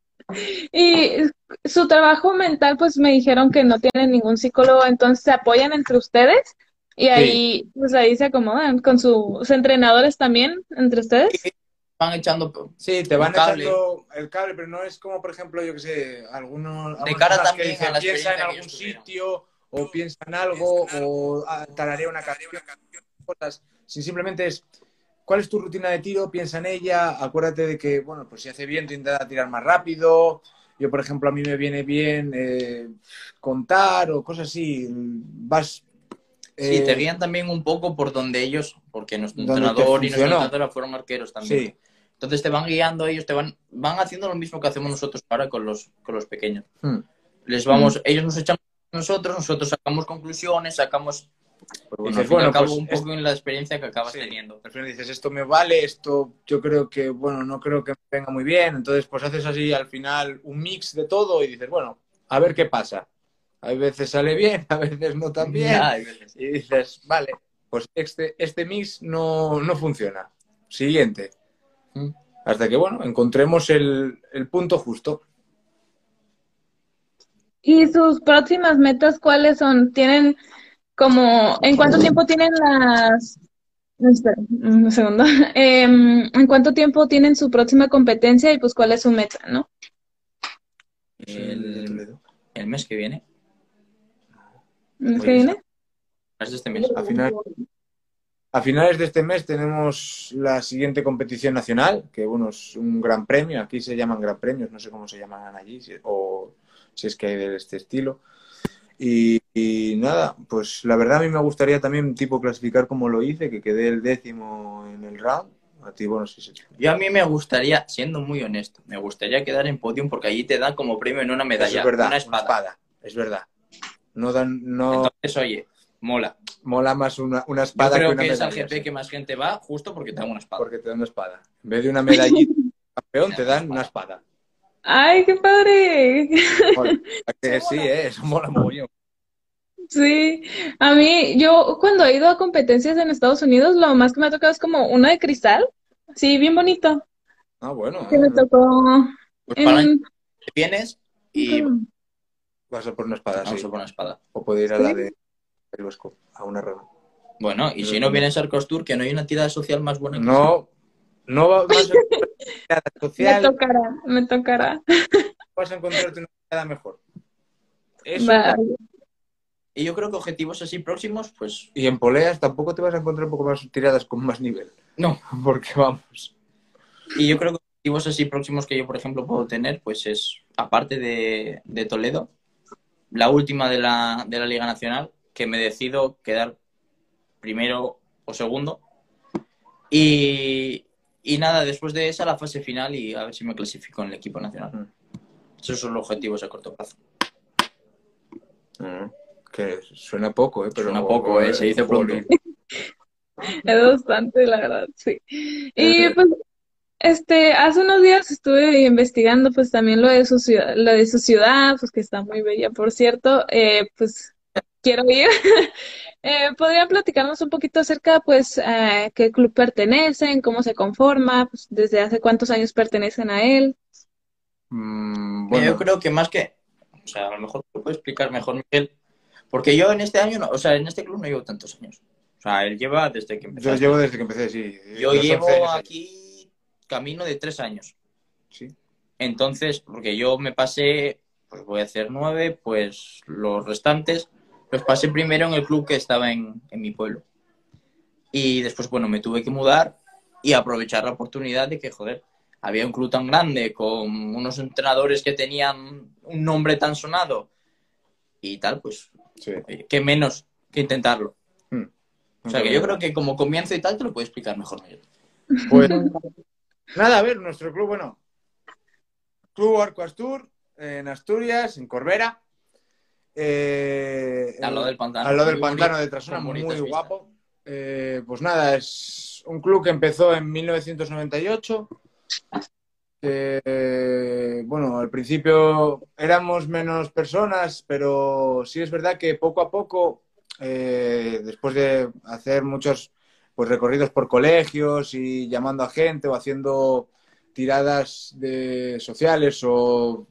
A: Y su trabajo mental, pues me dijeron que no tienen ningún psicólogo, entonces se apoyan entre ustedes y ahí, pues ahí se acomodan con sus entrenadores también, entre ustedes.
B: Van echando.
C: Sí, te van
B: cable.
C: echando el cable, pero no es como, por ejemplo, yo que sé, algunos, algunas
B: cara también
C: que
B: a
C: piensa en algún
B: ellos tuvieron".
C: sitio o piensa en algo o ah, tararea una canción, cosas. Si simplemente es, ¿cuál es tu rutina de tiro? Piensa en ella, acuérdate de que, bueno, pues si hace viento intenta tirar más rápido. Yo, por ejemplo, a mí me viene bien eh, contar o cosas así. Vas...
B: Sí,
C: eh,
B: te guían también un poco por donde ellos, porque nuestro entrenador y nuestra
C: funcionó.
B: entrenadora fueron arqueros también.
C: Sí.
B: Entonces te van guiando ellos, te van, van haciendo lo mismo que hacemos nosotros ahora con los, con los pequeños.
C: Hmm.
B: Les vamos, ellos nos echan nosotros, nosotros sacamos conclusiones, sacamos pues bueno,
C: Dices, bueno,
B: cabo
C: pues,
B: un poco en la experiencia que acabas
C: Sí.
B: teniendo.
C: Al final dices, esto me vale, esto yo creo que, bueno, no creo que me venga muy bien. Entonces, pues haces así al final un mix de todo y dices, bueno, a ver qué pasa. A veces sale bien, a veces no tan bien.
B: Ya, hay veces.
C: Y dices, vale, pues este, este mix no, no funciona. Siguiente.
B: Mm.
C: Hasta que, bueno, encontremos el, el punto justo.
A: ¿Y sus próximas metas cuáles son? ¿Tienen como, en cuánto tiempo tienen las... no, espera, un segundo. Em, ¿en cuánto tiempo tienen su próxima competencia y pues cuál es su meta, no?
B: El, el mes que viene,
A: ¿El
C: Muy
A: que viene?
B: este mes.
C: A, final- a finales de este mes tenemos la siguiente competición nacional, que bueno, es un gran premio. Aquí se llaman gran premios, no sé cómo se llaman allí, si- o si es que hay de este estilo. Y, y nada, pues la verdad a mí me gustaría también tipo clasificar como lo hice, que quedé el décimo en el round. A ti, bueno, sí, sí.
B: Yo a mí me gustaría, siendo muy honesto, me gustaría quedar en podium porque allí te dan como premio en una medalla,
C: Eso es verdad,
B: una espada.
C: Es verdad. No dan, no
B: Entonces, oye, mola.
C: mola más una, una
B: Yo
C: espada
B: creo
C: que una
B: que es al GP
C: sí.
B: que más gente va justo porque te dan una espada.
C: Porque te dan una espada. En vez de una medallita campeón, te dan una espada.
A: ¡Ay, qué padre!
C: Joder, ¿a que sí, ¿eh? Eso mola.
A: Sí, a mí, yo cuando he ido a competencias en Estados Unidos, lo más que me ha tocado es como uno de cristal. Sí, bien bonito.
C: Ah, bueno.
A: que me tocó
B: Pues para
A: en...
B: vienes y
C: Vas a por una espada,
B: vamos
C: sí.
B: a por una espada.
C: O puede ir a
A: Sí.
C: la de el Bosco, a una rama.
B: Bueno, y si no vienes al Costur, que no hay una tirada social más buena que
C: No, no va- vas a encontrar nada
A: Me
C: social,
A: tocará, me tocará.
C: vas a encontrarte una nada mejor. Eso,
A: Vale.
B: Y yo creo que objetivos así próximos, pues
C: Y en poleas tampoco te vas a encontrar un poco más tiradas con más nivel.
B: no.
C: Porque vamos.
B: Y yo creo que objetivos así próximos que yo, por ejemplo, puedo tener, pues es, aparte de, de Toledo, la última de la, de la Liga Nacional, que me decido quedar primero o segundo. Y, y nada, después de esa, la fase final y a ver si me clasifico en el equipo nacional. Esos son los objetivos a corto plazo.
C: Mm, Que suena poco, ¿eh? Pero
B: Suena poco, ¿eh? Se dice pronto.
A: Es bastante, la verdad, sí. Y
C: Eh,
A: pues, este, hace unos días estuve investigando pues también lo de su ciudad, lo de su ciudad, pues que está muy bella, por cierto. Eh, pues quiero ir. Eh, ¿podrían platicarnos un poquito acerca, pues, a qué club pertenecen, cómo se conforma, pues, desde hace cuántos años pertenecen a él?
C: mm,
B: Mira, Yo
C: bueno,
B: creo que más que, o sea, a lo mejor lo puede explicar mejor Miguel, porque yo en este año, no, o sea, en este club no llevo tantos años. O sea, él lleva desde que empezó.
C: yo llevo desde que empecé, sí.
B: Yo
C: Los
B: llevo
C: 11 años ahí.
B: aquí camino de tres años.
C: Sí.
B: Entonces, porque yo me pasé, pues voy a hacer nueve, pues los restantes los pasé primero en el club que estaba en, en mi pueblo. Y después, bueno, me tuve que mudar y aprovechar la oportunidad de que, joder, había un club tan grande con unos entrenadores que tenían un nombre tan sonado y tal, pues,
C: Sí.
B: oye, qué menos que intentarlo.
C: Mm.
B: O sea, que yo creo que como comienzo y tal te lo puede explicar mejor.
C: Pues nada, a ver, nuestro club, bueno, Club Arco Astur, en Asturias, en Corbera. Eh,
B: Al lado del pantano.
C: Al lado del pantano
B: bonito,
C: de Trasona, muy
B: vistas.
C: guapo. Eh, pues nada, es un club que empezó en 1998. que, bueno, al principio éramos menos personas, pero sí es verdad que poco a poco, eh, después de hacer muchos pues, recorridos por colegios y llamando a gente o haciendo tiradas de sociales o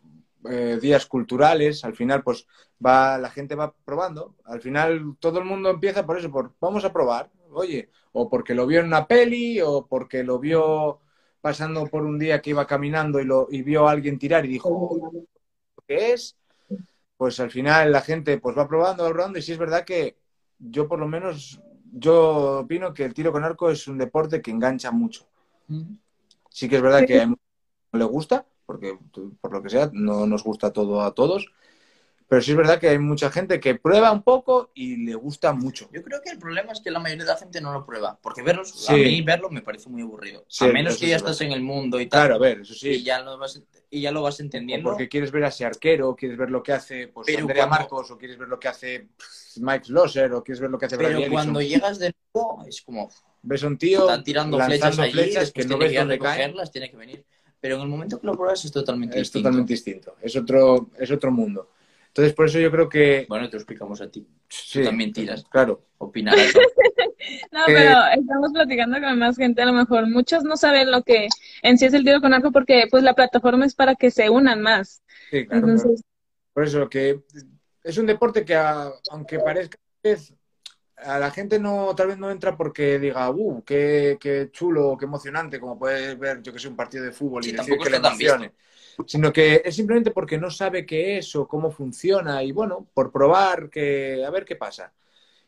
C: eh, días culturales, al final pues va la gente va probando. Al final todo el mundo empieza por eso, por vamos a probar, oye, o porque lo vio en una peli o porque lo vio pasando por un día que iba caminando y, lo, y vio a alguien tirar y dijo, ¿qué es? Pues al final la gente pues va probando, va probando y sí es verdad que yo por lo menos, yo opino que el tiro con arco es un deporte que engancha mucho. Sí que es verdad que a no le gusta, porque por lo que sea no nos gusta todo a todos, pero sí es verdad que hay mucha gente que prueba un poco y le gusta mucho.
B: Yo creo que el problema es que la mayoría de la gente no lo prueba, porque verlos,
C: Sí.
B: a mí verlo me parece muy aburrido.
C: Sí,
B: a menos que ya
C: es
B: estás
C: verdad.
B: en el mundo y tal,
C: Claro, a ver, eso
B: y,
C: sí.
B: ya lo vas, y ya lo vas
C: O
B: entendiendo.
C: porque quieres ver a ese arquero, o quieres ver lo que hace pues,
B: Pero
C: Andrea
B: cuando-
C: Marcos, o quieres ver lo que hace Mike Schlosser, o quieres ver lo que hace
B: Pero
C: Bradley
B: cuando llegas de nuevo, es como,
C: Ves a un tío
B: está tirando flechas allí,
C: flechas que no ves dónde caen.
B: tiene que venir. Pero en el momento que lo pruebas es totalmente
C: Es
B: distinto.
C: totalmente distinto. Es otro, es otro mundo. Entonces, por eso yo creo que...
B: Bueno, te lo explicamos a ti.
C: sí,
B: también tiras.
C: Claro.
B: Opinarás.
A: No,
C: Eh,
A: pero estamos platicando con más gente, a lo mejor muchos no saben lo que en sí es el tiro con arco porque pues la plataforma es para que se unan más.
C: Sí, claro.
A: Entonces,
C: Por eso que es un deporte que, a- aunque parezca es- a la gente no tal vez no entra porque diga, uh, qué, qué chulo, qué emocionante, como puedes ver, yo que sé, un partido de fútbol y decir
B: tampoco
C: que le emocione. Sino que es simplemente porque no sabe qué es o cómo funciona y bueno, por probar, que a ver qué pasa.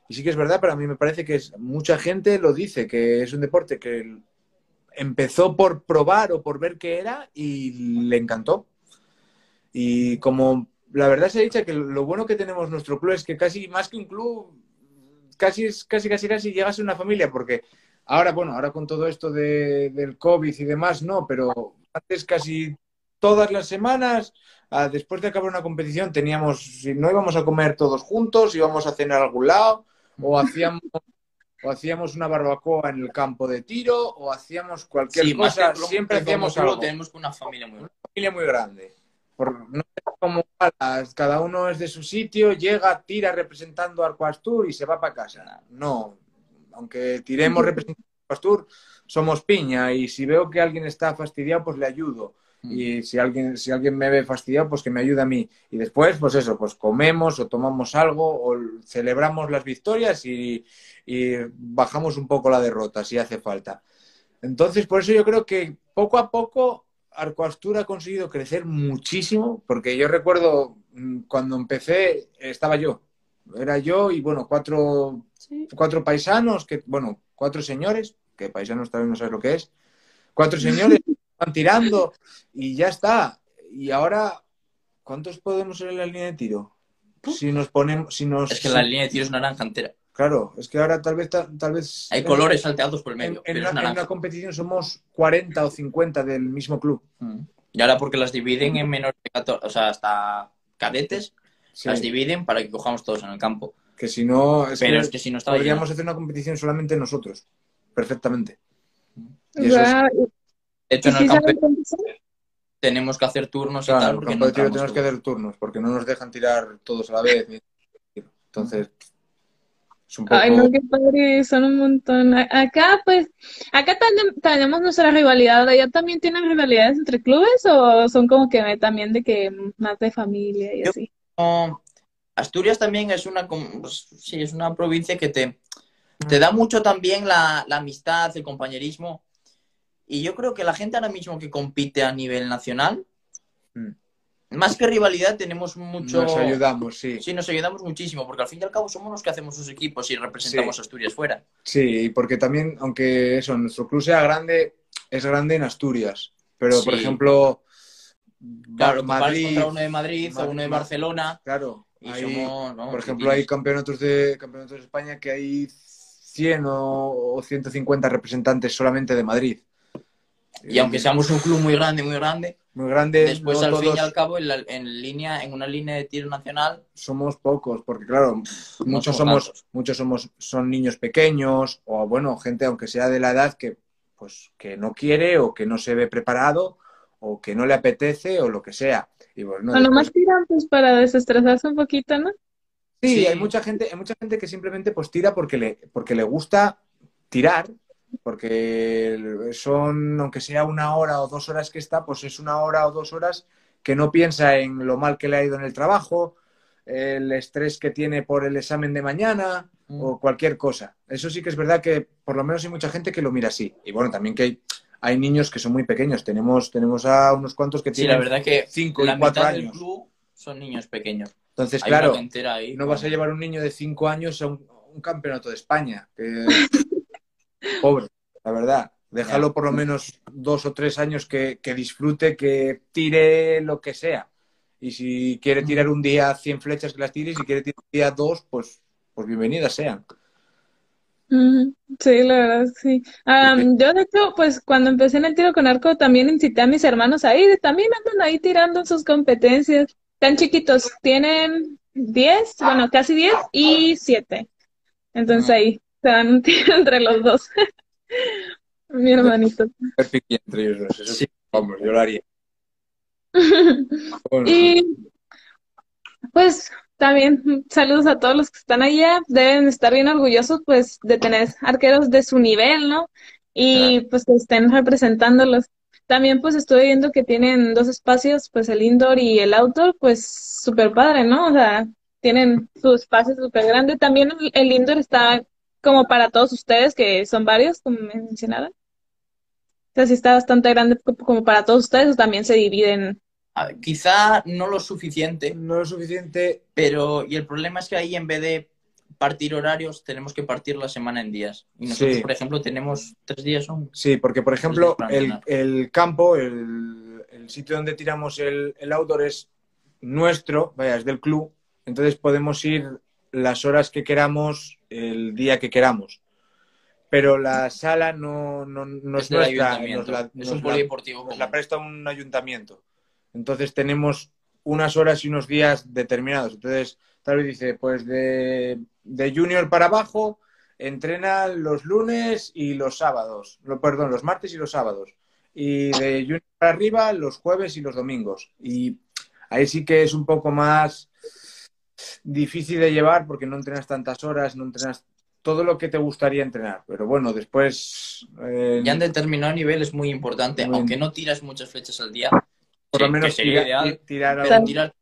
C: Y sí que es verdad, pero a mí me parece que es, mucha gente lo dice, que es un deporte que empezó por probar o por ver qué era y le encantó. Y como la verdad se ha dicho que lo bueno que tenemos nuestro club es que casi más que un club, casi es casi casi casi llegas a una familia, porque ahora, bueno, ahora con todo esto de, del COVID y demás, no, pero antes casi todas las semanas, ah, después de acabar una competición, teníamos, si no íbamos a comer todos juntos, íbamos a cenar a algún lado, o hacíamos, o hacíamos una barbacoa en el campo de tiro, o hacíamos cualquier
B: Sí,
C: cosa, siempre hacíamos algo
B: Tenemos una familia muy grande.
C: familia muy grande. Por, no como Alas, cada uno es de su sitio, llega, tira representando a Arcoastur y se va para casa. No, aunque tiremos representando a Pastur somos piña y si veo que alguien está fastidiado, pues le ayudo.
B: Mm.
C: Y si alguien, si alguien me ve fastidiado, pues que me ayude a mí. Y después, pues eso, pues comemos o tomamos algo o celebramos las victorias y, y bajamos un poco la derrota si hace falta. Entonces, por eso yo creo que poco a poco Arcoastur ha conseguido crecer muchísimo, porque yo recuerdo mm, cuando empecé, estaba yo. Era yo y, bueno, cuatro,
E: Sí.
C: cuatro paisanos, que, bueno, cuatro señores, que paisanos también no sabes lo que es, cuatro señores van tirando y ya está. Y ahora, ¿cuántos podemos ser en la línea de tiro? Si nos ponemos, si nos...
B: Es que la línea de tiro es naranja entera.
C: Claro, es que ahora tal vez, tal vez...
B: Hay colores salteados por el medio,
C: en
B: pero
C: una, en una competición somos 40 o 50 del mismo club.
B: Mm. Y ahora porque las dividen en menores de 14, o sea, hasta cadetes,
C: Sí,
B: las dividen para que cojamos todos en el campo.
C: que si no, es
B: Pero
C: que
B: es que si no estaba
C: podríamos
B: lleno.
C: hacer una competición solamente nosotros. Perfectamente. Y eso es-
A: Guau,
B: De hecho,
A: ¿y
B: en el campo tenemos que hacer turnos y tal,
C: en el campo
B: no
C: de tiro tenemos que hacer turnos, porque no nos dejan tirar todos a la vez. Entonces, es un poco...
A: Ay, no, qué padre, son un montón. Acá, pues, acá tenem- tenemos nuestra rivalidad. ¿Allá también tienen rivalidades entre clubes o son como que también de que más de familia y
B: Yo-
A: así?
B: No, Asturias también es una, pues, sí, es una provincia que te, te da mucho también la, la amistad, el compañerismo. Y yo creo que la gente ahora mismo que compite a nivel nacional,
C: Mm.
B: Más que rivalidad, tenemos mucho...
C: Nos ayudamos, sí.
B: Sí, nos ayudamos muchísimo, porque al fin y al cabo somos los que hacemos sus equipos y representamos
C: Sí.
B: Asturias fuera.
C: Sí, porque también, aunque eso, nuestro club sea grande, es grande en Asturias. Pero, por ejemplo,
B: Claro,
C: Ma-
B: Madrid, contra uno de Madrid, o uno de Barcelona.
C: claro, hay-
B: somos, ¿no?
C: por ejemplo, hay campeonatos de campeonatos de España que hay 100 o, o 150 representantes solamente de Madrid.
B: Y aunque seamos un club muy grande, muy grande,
C: muy grande,
B: después
C: no
B: al fin y al cabo en, la- en línea, en una línea de tiro nacional,
C: somos pocos, porque claro, muchos
B: somos tantos.
C: muchos somos, son niños pequeños, o bueno, gente, aunque sea de la edad, que pues que no quiere, o que no se ve preparado, o que no le apetece, o lo que sea. Y bueno, después-
A: tiran pues para desestresarse un poquito, ¿no?
C: Sí,
B: Sí.
C: hay mucha gente, hay mucha gente que simplemente pues tira porque le, porque le gusta tirar, porque son, aunque sea una hora o dos horas que está, pues es una hora o dos horas que no piensa en lo mal que le ha ido en el trabajo, el estrés que tiene por el examen de mañana
B: Mm.
C: o cualquier cosa. Eso sí que es verdad que por lo menos hay mucha gente que lo mira así. Y bueno, también que hay, hay niños que son muy pequeños. Tenemos, tenemos a unos cuantos que
B: sí,
C: tienen
B: la verdad que
C: cinco
B: la
C: y cuatro
B: mitad del
C: años.
B: club son niños pequeños.
C: Entonces,
B: Hay
C: claro,
B: ahí.
C: no vas a llevar un niño de 5 años a un, un campeonato de España. que- Pobre, la verdad. Déjalo por lo menos dos o tres años que, que disfrute, que tire lo que sea. Y si quiere tirar un día 100 flechas, que las tire. Y si quiere tirar un día dos, pues, pues bienvenidas sean.
A: Ujú, Sí, la verdad, sí. Am, yo, de hecho, pues cuando empecé en el tiro con arco, también incité a mis hermanos a ir. También andan ahí tirando sus competencias. Tan chiquitos, tienen 10, bueno, casi 10 y 7. Entonces
B: Mm.
A: ahí se dan un tiro entre los dos. Mi hermanito.
C: Piqui entre ellos dos. Eso
B: Sí.
C: Vamos, yo lo haría. Bueno,
A: Y pues también saludos a todos los que están allá. Deben estar bien orgullosos pues de tener arqueros de su nivel, ¿no? Y pues que estén representándolos. También pues estoy viendo que tienen dos espacios, pues el indoor y el outdoor, pues súper padre, ¿no? O sea, tienen su espacio súper grande. También el indoor está como para todos ustedes, que son varios, como me mencionaron. O sea, sí está bastante grande co- como para todos ustedes, o también se dividen.
B: A ver, quizá no lo suficiente,
C: no lo suficiente.
B: pero y el problema es que ahí en vez de partir horarios, tenemos que partir la semana en días. Y nosotros,
C: Sí.
B: por ejemplo, tenemos tres días son.
C: Sí, porque por ejemplo, el, el campo, el, el sitio donde tiramos el, el outdoor es nuestro, vaya, es del club, entonces podemos ir las horas que queramos, el día que queramos. Pero la sala no, no, no es,
B: Es
C: nuestra, nos la,
B: es
C: nos
B: un
C: la-
B: polideportivo.
C: nos
B: común.
C: la presta un ayuntamiento. Entonces tenemos unas horas y unos días determinados. Entonces, tal vez dice, pues de, de junior para abajo, entrena los lunes y los sábados. Lo, perdón, los martes y los sábados. Y de junior para arriba, los jueves y los domingos. Y ahí sí que es un poco más difícil de llevar porque no entrenas tantas horas, no entrenas todo lo que te gustaría entrenar. Pero bueno, después... eh,
B: Ya han determinado niveles muy importante,
C: Muy
B: aunque no tiras muchas flechas al día.
C: por lo
B: sí,
C: menos
B: que sería
C: tira-
B: ideal,
C: tirar algo.
B: tirar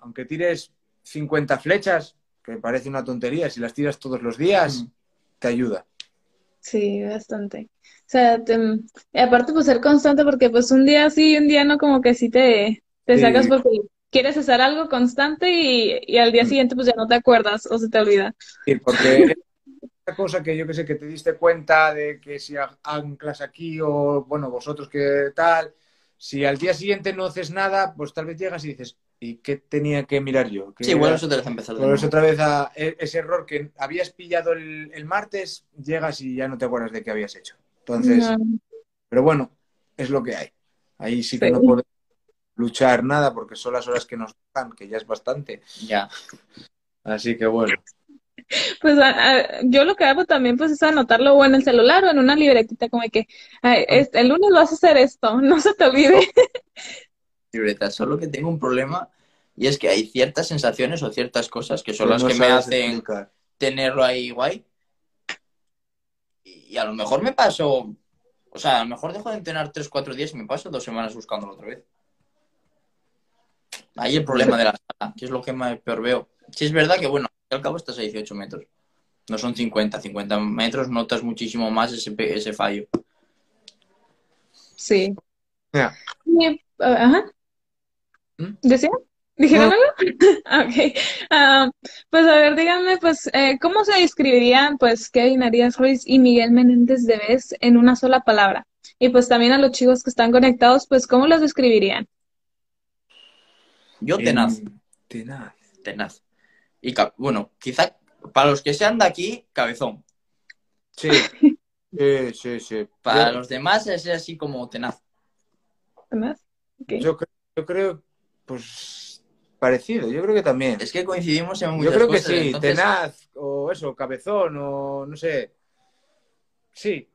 C: aunque tires 50 flechas, que parece una tontería, si las tiras todos los días,
B: Mm.
C: te ayuda.
A: Sí, bastante. O sea, te- y aparte pues ser constante porque pues un día sí y un día no como que sí te, te
C: Sí.
A: sacas porque quieres hacer algo constante y, y al día
C: Mm.
A: siguiente pues ya no te acuerdas o se te olvida.
C: Sí, porque esa cosa que yo que sé, que te diste cuenta de que si anclas aquí o, bueno, vosotros que tal, si al día siguiente no haces nada, pues tal vez llegas y dices, ¿y qué tenía que mirar yo? ¿Qué
B: Sí,
C: era?
B: vuelves otra vez a empezar nuevo.
C: otra vez a e- ese error que habías pillado el, el martes, llegas y ya no te acuerdas de qué habías hecho. Entonces,
A: No.
C: pero bueno, es lo que hay. Ahí sí que
A: Sí.
C: no podemos luchar nada porque son las horas que nos dan, que ya es bastante.
B: Ya.
C: Así que bueno.
A: Pues a- a- yo lo que hago también pues es anotarlo o en el celular o en una libretita como de que "Ay, este, el lunes vas a hacer esto, no se te olvide.
B: libreta, solo que tengo un problema y es que hay ciertas sensaciones o ciertas cosas que son
C: que
B: las
C: no
B: que me hacen
C: explicar.
B: tenerlo ahí guay. Y a lo mejor me paso, o sea, a lo mejor dejo de entrenar 3-4 días y me paso dos semanas buscándolo otra vez. Ahí el problema de la sala, que es lo que más peor veo. Si es verdad que, bueno, al cabo estás a 18 metros. No son 50, 50 metros notas muchísimo más ese, pe- ese fallo.
A: Sí.
C: Ya.
A: Y, ajá.
C: ¿Mm?
A: ¿Decía? ¿Dijeron
C: No.
A: algo? Ok. Ah, pues a ver, díganme, pues, eh, ¿cómo se describirían, pues, Kevin Arias Ruiz y Miguel Menéndez de Vez en una sola palabra? Y pues también a los chicos que están conectados, pues, ¿cómo los describirían?
B: Yo tenaz,
C: En- Tenaz.
B: tenaz. Y bueno, quizá para los que sean de aquí, cabezón.
C: Sí. Sí, sí, sí.
B: Para
C: Yo-
B: los demás es así como tenaz.
A: Ok.
C: Yo, cre- yo creo, pues, parecido, yo creo que también.
B: Es que coincidimos en muchas
C: Yo creo que
B: cosas.
C: sí,
B: entonces-
C: tenaz, o eso, cabezón, o no sé. Sí,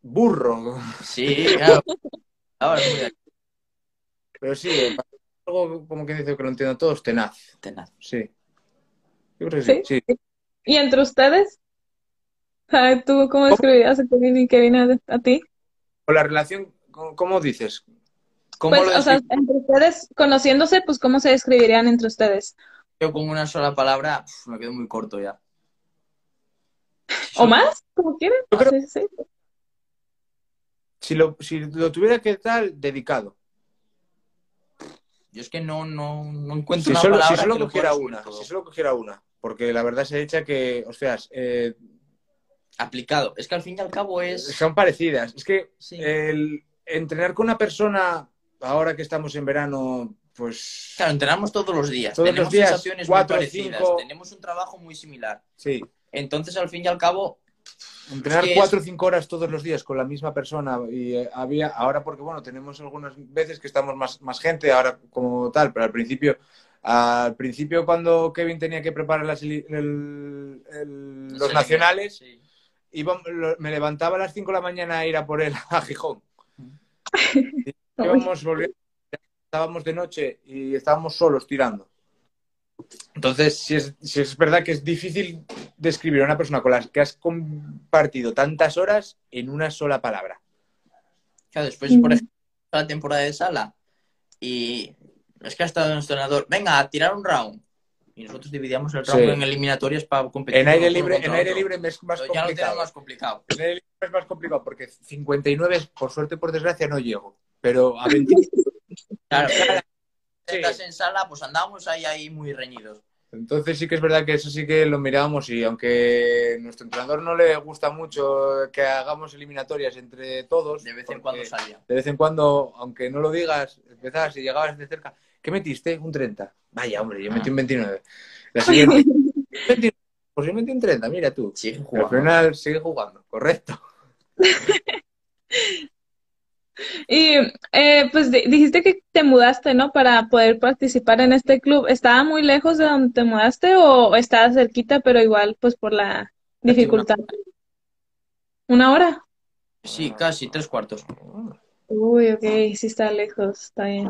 C: burro.
B: Sí, claro. Ahora es muy
C: Pero sí, algo como que dice que lo entiendo todos, tenaz.
B: tenaz.
C: Sí. Yo creo que sí. sí.
A: ¿Y entre ustedes? ¿Tú cómo describirías a Kevin y Kevin a, a ti?
C: O la relación, ¿cómo, cómo dices?
B: ¿Cómo
A: Pues,
B: lo
A: o sea, entre ustedes, conociéndose, pues, ¿cómo se describirían entre ustedes?
B: con una sola palabra? Me quedo muy corto ya.
A: ¿O más? Como quieran.
C: Yo creo-
A: Sí, sí.
C: Si lo, si lo tuviera que tal, dedicado.
B: Yo es que no, no, no encuentro
C: Si
B: una
C: solo, si solo
B: que
C: cogiera una,
B: todo.
C: si solo cogiera una. Porque la verdad se echa que, hostias, eh,
B: Aplicado. Es que al fin y al cabo es...
C: son parecidas. Es que
B: Sí.
C: el entrenar con una persona, ahora que estamos en verano, pues
B: Claro, entrenamos todos los días.
C: Todos
B: tenemos
C: los días,
B: sensaciones
C: cuatro,
B: muy parecidas.
C: cinco.
B: Tenemos un trabajo muy similar.
C: sí,
B: Entonces, al fin y al cabo,
C: entrenar cuatro o cinco horas todos los días con la misma persona y eh, había, ahora porque bueno, tenemos algunas veces que estamos más, más gente, ahora como tal, pero al principio, al principio cuando Kevin tenía que preparar las, el- el- el- los
B: sí,
C: nacionales,
B: sí.
C: iba- lo- me levantaba a las 5 de la mañana a ir a por él a Gijón.
A: Uy.
C: Íbamos, volviendo, estábamos de noche y estábamos solos tirando. Entonces, si es, si es verdad que es difícil describir a una persona con la que has compartido tantas horas en una sola palabra.
B: Claro, después, por ejemplo, la temporada de sala y es que ha estado nuestro entrenador, venga, a tirar un round. Y nosotros dividíamos el round
C: Sí.
B: en eliminatorias para competir.
C: En aire libre, en aire libre es más
B: Pero ya lo
C: complicado.
B: más complicado.
C: En aire libre es más complicado porque 59, por suerte, por desgracia, no llego. Pero a 20,
B: Claro. Estás en sala, pues andamos ahí, ahí muy reñidos.
C: Entonces sí que es verdad que eso sí que lo mirábamos y aunque nuestro entrenador no le gusta mucho que hagamos eliminatorias entre todos,
B: De vez en cuando salía.
C: de vez en cuando, aunque no lo digas, empezabas y llegabas de cerca, ¿qué metiste? Un 30. Vaya, hombre, yo metí un 29. La siguiente, 29. pues yo metí un 30, mira tú.
B: Sigue
C: Al final sigue jugando, correcto.
A: Y eh, pues di- dijiste que te mudaste, ¿no? Para poder participar en este club. ¿Estaba muy lejos de donde te mudaste o estaba cerquita, pero igual, pues por la dificultad? ¿Una hora?
B: Sí, casi, tres cuartos.
A: Uy, ok, sí está lejos, está bien.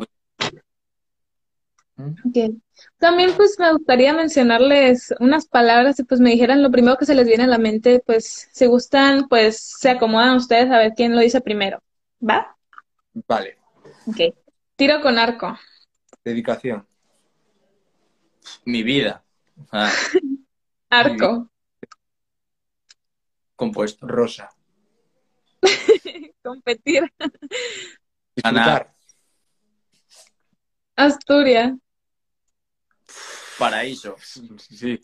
A: Ok. También pues me gustaría mencionarles unas palabras y pues me dijeran lo primero que se les viene a la mente, pues si gustan, pues se acomodan ustedes a ver quién lo dice primero. ¿Va?
C: Vale.
A: Ok. Tiro con arco.
C: Dedicación.
B: Mi vida. Ah,
A: Arco.
B: compuesto.
C: Rosa.
A: Competir.
C: Disfrutar.
A: Asturias.
B: Paraíso.
C: Sí.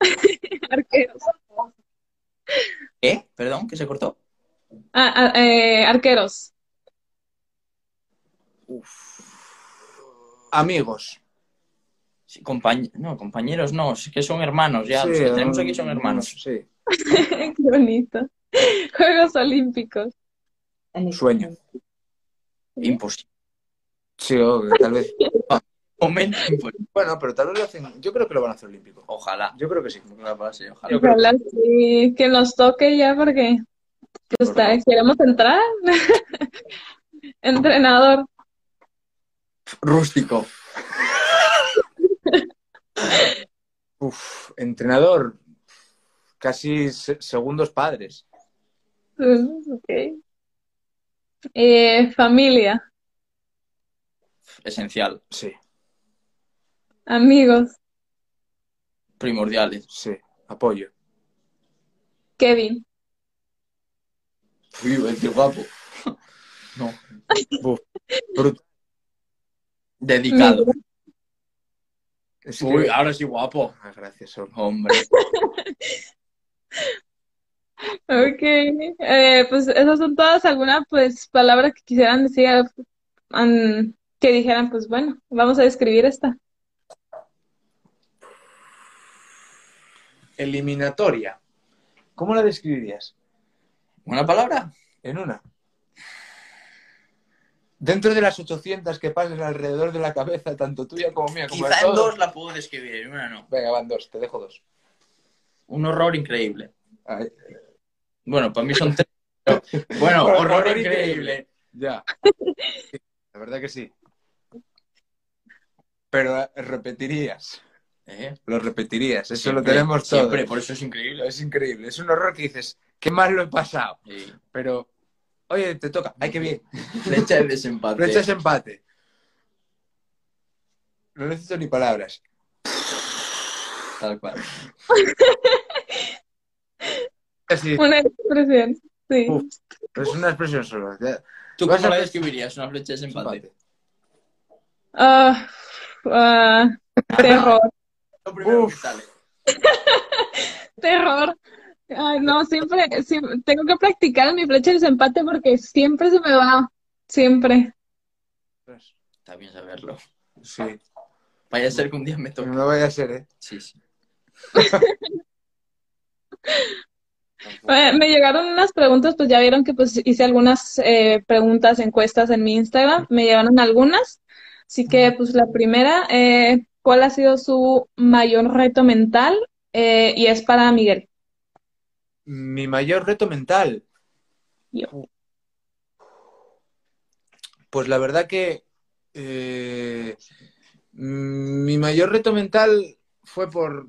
A: Arqueros.
B: ¿Qué? Perdón, que se cortó.
A: Ah, ah, eh, arqueros.
C: Amigos.
B: Sí, compañ- No, compañeros no, es que son hermanos ya.
C: Sí,
B: los que tenemos aquí son hermanos.
C: Sí.
A: Qué bonito. Juegos Olímpicos.
C: Sueño.
B: Imposible.
C: Sí, o tal vez.
B: Momento imposible.
C: Bueno, pero tal vez lo hacen. Yo creo que lo van a hacer olímpico.
B: Ojalá.
C: Yo creo que sí.
B: Ojalá, sí, ojalá.
A: Ojalá sí, que nos toque ya porque queremos entrar. Entrenador.
B: Rústico.
C: Uf, entrenador. Casi se- segundos padres.
A: Ok. Eh, familia.
B: Esencial.
C: Sí,
A: Amigos.
B: Primordiales.
C: sí. Apoyo.
A: Kevin.
B: Uy, decir guapo. No.
C: Uf, brutal.
B: Dedicado.
A: Miguel.
C: Es que-
B: Uy, ahora sí guapo.
C: Ah, gracias.
B: Hombre.
A: Ok. Eh, pues esas son todas algunas pues palabras que quisieran decir que dijeran pues bueno, vamos a describir esta.
C: Eliminatoria. ¿Cómo la describirías?
B: ¿Una palabra?
C: En una. Dentro de las 800 que pasan alrededor de la cabeza, tanto tuya como mía, como
B: Quizá en dos la puedo describir, en una no.
C: Venga, van dos, te dejo dos.
B: Un horror increíble.
C: Ay,
B: Bueno, para mí son tres. pero- Bueno,
C: Horror
B: horror
C: increíble.
B: increíble.
C: ya. La verdad que sí. Pero eh, repetirías.
B: ¿Eh?
C: Lo repetirías. Eso
B: Siempre,
C: lo tenemos todo.
B: Siempre, por eso es increíble.
C: Es increíble. Es un horror que dices, qué mal lo he pasado.
B: Sí.
C: Pero, oye, te toca. Ay, qué bien.
B: Flecha de desempate.
C: Flecha ese empate. No necesito ni palabras.
B: Tal cual.
C: Así,
A: Una expresión. Sí.
C: Uf. es una expresión solo. Ya,
B: ¿Tú cómo
C: a-
B: la describirías? Una flecha de desempate.
C: empate.
A: Ah, ah, terror.
B: Lo primero
C: Uf.
B: que sale.
A: Terror. Ay, no, siempre, siempre tengo que practicar mi flecha de desempate porque siempre se me va. Siempre.
B: Está bien saberlo.
C: Sí.
B: Vaya a ser que un día me toque.
C: no vaya a ser, ¿eh?
B: Sí, sí.
A: Me llegaron unas preguntas, pues ya vieron que pues hice algunas eh, preguntas, encuestas en mi Instagram, me llegaron algunas, así que pues la primera, eh, ¿cuál ha sido su mayor reto mental? Eh, y es para Miguel.
C: Mi mayor reto mental.
A: Yo.
C: Pues la verdad que eh, mi mayor reto mental fue por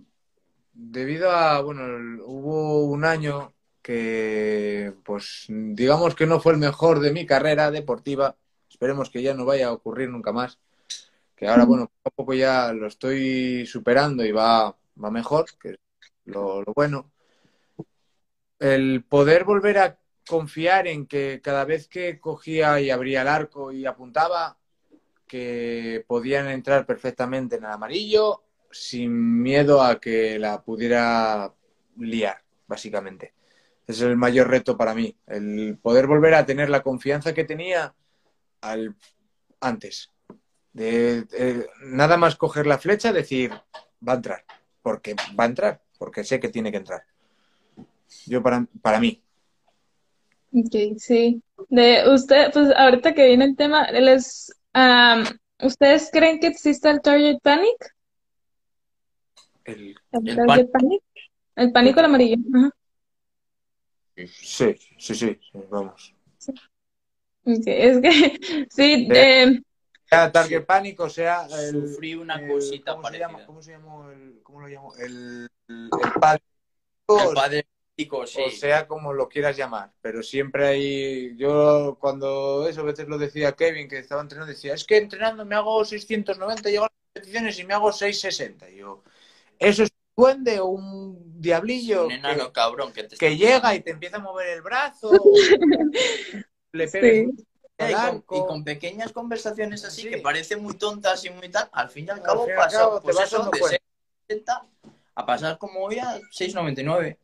C: debido a, bueno, hubo un año que, pues, digamos que no fue el mejor de mi carrera deportiva. Esperemos que ya no vaya a ocurrir nunca más. Que ahora, bueno, poco a poco ya lo estoy superando y va, va mejor, que es lo, lo bueno. El poder volver a confiar en que cada vez que cogía y abría el arco y apuntaba, que podían entrar perfectamente en el amarillo sin miedo a que la pudiera liar, básicamente. Es el mayor reto para mí, el poder volver a tener la confianza que tenía al antes. De- nada más coger la flecha, decir, va a entrar, porque va a entrar, porque sé que tiene que entrar. Yo para, para mí.
A: Ok, sí. De usted, pues ahorita que viene el tema, les, am, ¿ustedes creen que existe el Target Panic?
C: El,
A: ¿El
B: El
A: Target Panic? El pánico al amarillo. Ajá.
C: sí, sí, sí, sí, vamos.
A: Ok, Es que, sí,
C: De-
A: eh,
C: Sea Target Panic o sea el,
B: Sufrí una
C: el-
B: cosita
C: ¿cómo se llama?
B: parecida.
C: ¿Cómo se llamó el, cómo lo llamo? El, el, el padre.
B: El sí.
C: O sea, como lo quieras llamar, pero siempre hay. Yo, cuando eso a veces lo decía Kevin, que estaba entrenando, decía: Es que entrenando me hago 690, llego a las competiciones y me hago 660. Y yo, ¿eso es un duende o un diablillo
B: un enano
C: que,
B: cabrón que te
C: que llega y te empieza a mover el brazo? le pegas
A: Sí.
B: Y con,
C: arco.
B: y con pequeñas conversaciones así
C: Sí.
B: que parecen muy tontas y muy tal, al fin y al
C: Al
B: cabo
C: fin y al
B: pasa
C: cabo te
B: pues
C: vas
B: eso,
C: dando
B: de
C: cuenta.
B: 6,70 a pasar como hoy a 6,99.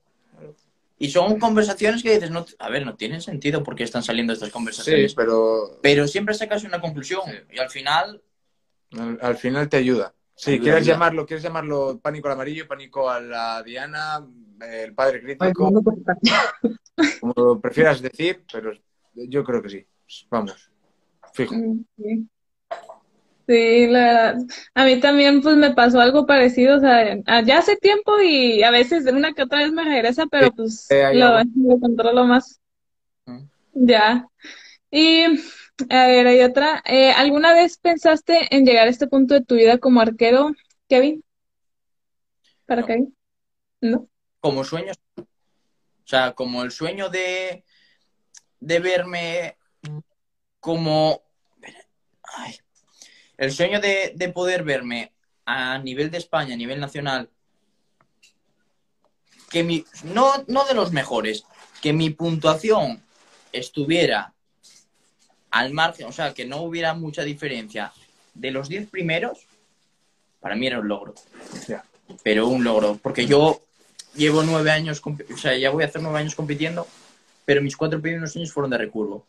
B: Y son conversaciones que dices, no, a ver, no tienen sentido porque están saliendo estas
C: Sí,
B: conversaciones.
C: pero
B: Pero siempre sacas una conclusión
C: Sí.
B: y al final
C: al, al final te ayuda. Sí,
B: Ayuda,
C: quieres
B: ayuda.
C: llamarlo, quieres llamarlo pánico al amarillo, pánico a la Diana, el padre crítico. como lo prefieras decir, pero yo creo que sí. Vamos, fijo.
A: Mm, Sí. Sí, la verdad. A mí también pues me pasó algo parecido, o sea, ya hace tiempo y a veces de una que otra vez me regresa, pero pues lo, controlo más.
B: Mm.
A: Ya. Y a ver, hay otra. Eh, ¿alguna vez pensaste en llegar a este punto de tu vida como arquero, Kevin? ¿Para
B: No.
A: Kevin? ¿No?
B: como sueños, o sea, como el sueño de, de verme como... Ay, el sueño de, de poder verme a nivel de España, a nivel nacional, que mi, no, no de los mejores, que mi puntuación estuviera al margen, o sea, que no hubiera mucha diferencia de los 10 primeros, para mí era un logro. Pero un logro, porque yo llevo nueve años, o sea, ya voy a hacer nueve años compitiendo, pero mis cuatro primeros años fueron de recurvo.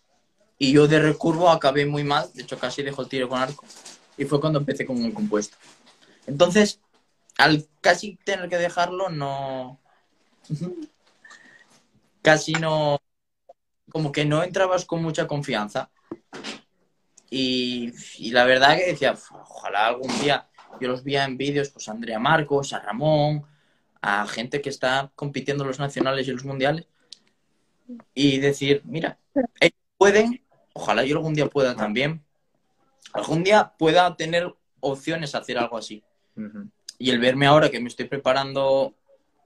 B: Y yo de recurvo acabé muy mal, de hecho casi dejo el tiro con arco, y fue cuando empecé con el compuesto. Entonces, al casi tener que dejarlo, no... casi no... como que no entrabas con mucha confianza. Y, y la verdad que decía, "Uf, ojalá algún día yo los veía en vídeos, pues a Andrea Marcos, a Ramón, a gente que está compitiendo en los nacionales y los mundiales, y decir, mira, ellos pueden, ojalá yo algún día pueda también, algún día pueda tener opciones a hacer algo así. Y el verme ahora que me estoy preparando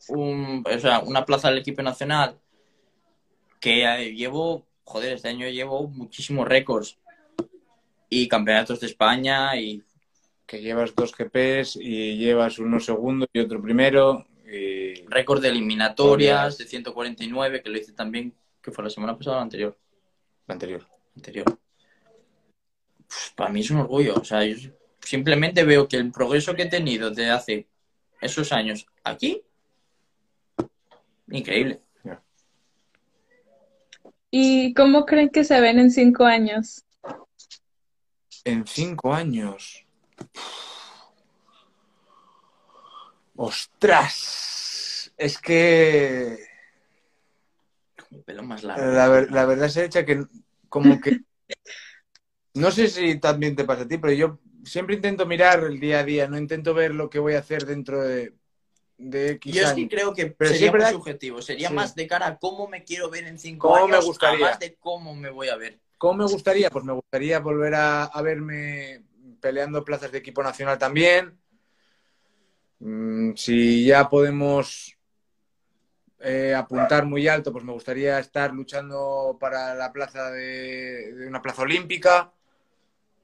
B: un, o sea, una plaza del equipo nacional, que llevo, joder, este año llevo muchísimos récords y campeonatos de España y
C: Que llevas dos GPs y llevas uno segundo y otro primero. Y...
B: récord de eliminatorias de 149, que lo hice también, que fue la semana pasada o la anterior.
C: La anterior.
B: anterior. Pues, para mí es un orgullo. O sea, yo simplemente veo que el progreso que he tenido de hace esos años aquí, increíble.
A: ¿Y cómo creen que se ven en cinco años?
C: En cinco años. ¡Ostras! Es que
B: El pelo más largo.
C: la, ver- la verdad se echa que como que no sé si también te pasa a ti, pero yo siempre intento mirar el día a día, no intento ver lo que voy a hacer dentro de, de X
B: Yo es
C: años.
B: que creo que
C: Pero
B: sería muy subjetivo. Sería
C: Sí.
B: más de cara a cómo me quiero ver en cinco
C: ¿Cómo me
B: años,
C: gustaría?
B: más de cómo me voy a ver.
C: ¿Cómo me gustaría? Pues me gustaría volver a, a verme peleando plazas de equipo nacional también. Mm, si ya podemos eh, apuntar muy alto, pues me gustaría estar luchando para la plaza de, de una plaza olímpica.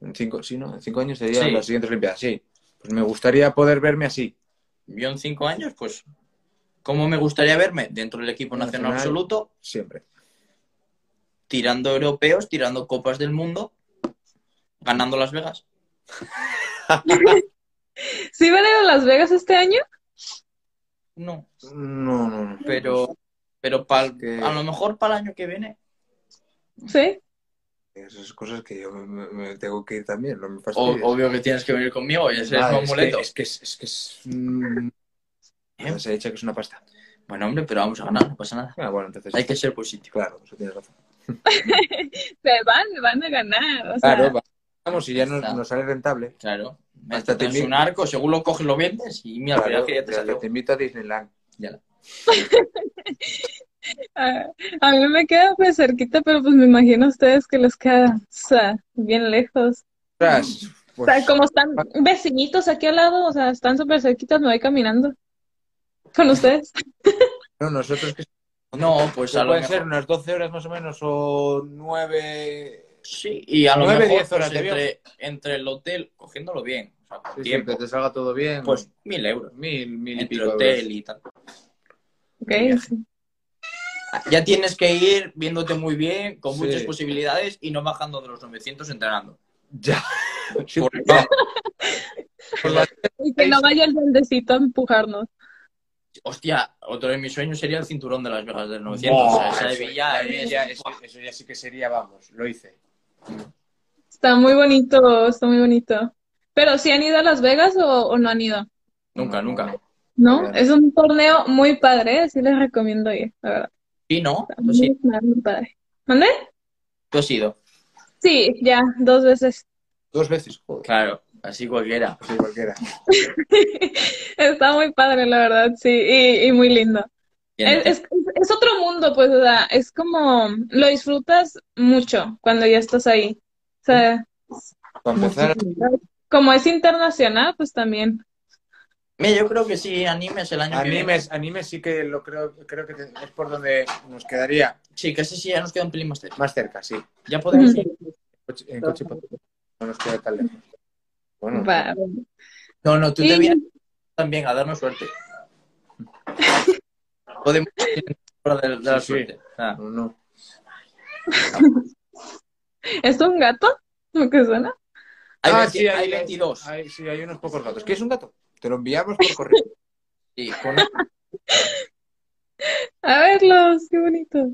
C: En cinco, sí, ¿no? En cinco años serían
B: Sí.
C: las siguientes Olimpiadas, sí. Pues me gustaría poder verme así.
B: Yo en cinco años, pues, ¿cómo me gustaría verme? Dentro del equipo nacional,
C: Nacional.
B: absoluto,
C: Siempre.
B: tirando europeos, tirando copas del mundo, ganando Las Vegas.
A: ¿Sí van a ir a Las Vegas este año?
B: No,
C: No, no, no.
B: pero, pero pa'l-
C: que-
B: a lo mejor para el año que viene.
A: Sí.
C: Esas cosas que yo me, tengo que ir también, no me
B: O-
C: fastidies.
B: obvio que tienes que venir conmigo y ese
C: Ah,
B: es
C: que-
B: amuleto.
C: Es que es, es que es,
B: ¿Eh?
C: se ha dicho que es una pasta.
B: Bueno, hombre, pero vamos a ganar, no pasa nada.
C: Ah, bueno, entonces.
B: Hay que ser positivo.
C: Claro, eso tienes razón.
A: Se van, van a ganar. O
C: Claro, va- vamos, y ya nos sale rentable.
B: Claro.
C: Hasta te
B: Hasta
C: invi-
B: un arco, según lo coges, lo vendes y mira,
C: Claro,
B: al final que ya te salió.
C: te invito a Disneyland.
B: Ya.
A: a, a mí me queda pues cerquita, pero pues me imagino a ustedes que les queda, o sea, bien lejos.
C: Ostras,
A: O
C: pues,
A: sea, como están vecinitos aquí al lado, o sea, están súper cerquitas, me voy caminando con ustedes.
C: no, nosotros que
B: No, pues a lo
C: pueden
B: mejor.
C: ser unas 12 horas más o menos o 9...
B: Sí, y a lo
C: Nueve,
B: mejor
C: diez horas
B: pues, entre, entre el hotel, cogiéndolo bien, o sea, con
C: Sí, sí,
B: tiempo,
C: que te salga todo bien.
B: pues mil euros.
C: mil, mil y
B: Entre
C: pico
B: hotel
C: euros.
B: y tal.
A: Ok, sí.
B: Ya tienes que ir viéndote muy bien, con
C: Sí.
B: muchas posibilidades y no bajando de los 900 entrenando.
C: Ya.
B: Porque-
C: la-
A: Y que no vaya el duendecito a empujarnos.
B: hostia, otro de mis sueños sería el cinturón de Las Vegas del 900. o sea, esa de
C: eso,
B: Villa
C: ya-
B: es-
C: ya- eso, eso ya sí que sería, vamos, lo hice.
A: Está muy bonito, está muy bonito. Pero ¿sí han ido a Las Vegas o, o no han ido?
B: Nunca, nunca.
A: ¿No? Es un torneo muy padre, sí les recomiendo ir, la verdad.
B: Sí, ¿no? Sí,
A: muy, padre. ¿Mande?
B: tú has ido.
A: Sí, ya, dos veces.
C: Dos veces, joder.
B: Claro, así cualquiera.
C: Sí, cualquiera.
A: Está muy padre, la verdad, sí, y, y muy lindo.
B: Bien,
A: Es, es, es otro mundo, pues, o sea, es como, lo disfrutas mucho cuando ya estás ahí. O sea,
C: Para empezar,
A: como es internacional, pues también.
B: Mira, yo creo que sí, animes el año que viene.
C: animes, animes sí que lo creo, creo que es por donde nos quedaría
B: Sí, ese sí ya nos queda un pelín más cerca.
C: más cerca, sí.
B: Ya podemos ir.
C: Coche- En coche no nos queda tan lejos. Bueno,
A: Va.
B: No, no, tú
A: Y-
B: te vienes también a darnos suerte. Podemos ir de, de la
C: Sí, sí.
B: suerte. Ah.
C: no, no.
A: ¿Es un gato? ¿Lo que suena?
B: Hay,
C: Ah,
B: 20
C: sí,
B: hay 22.
C: Hay, sí, hay unos pocos gatos. ¿Qué es un gato? Te lo enviamos por correo.
B: Sí, con-
A: A verlos, qué bonito.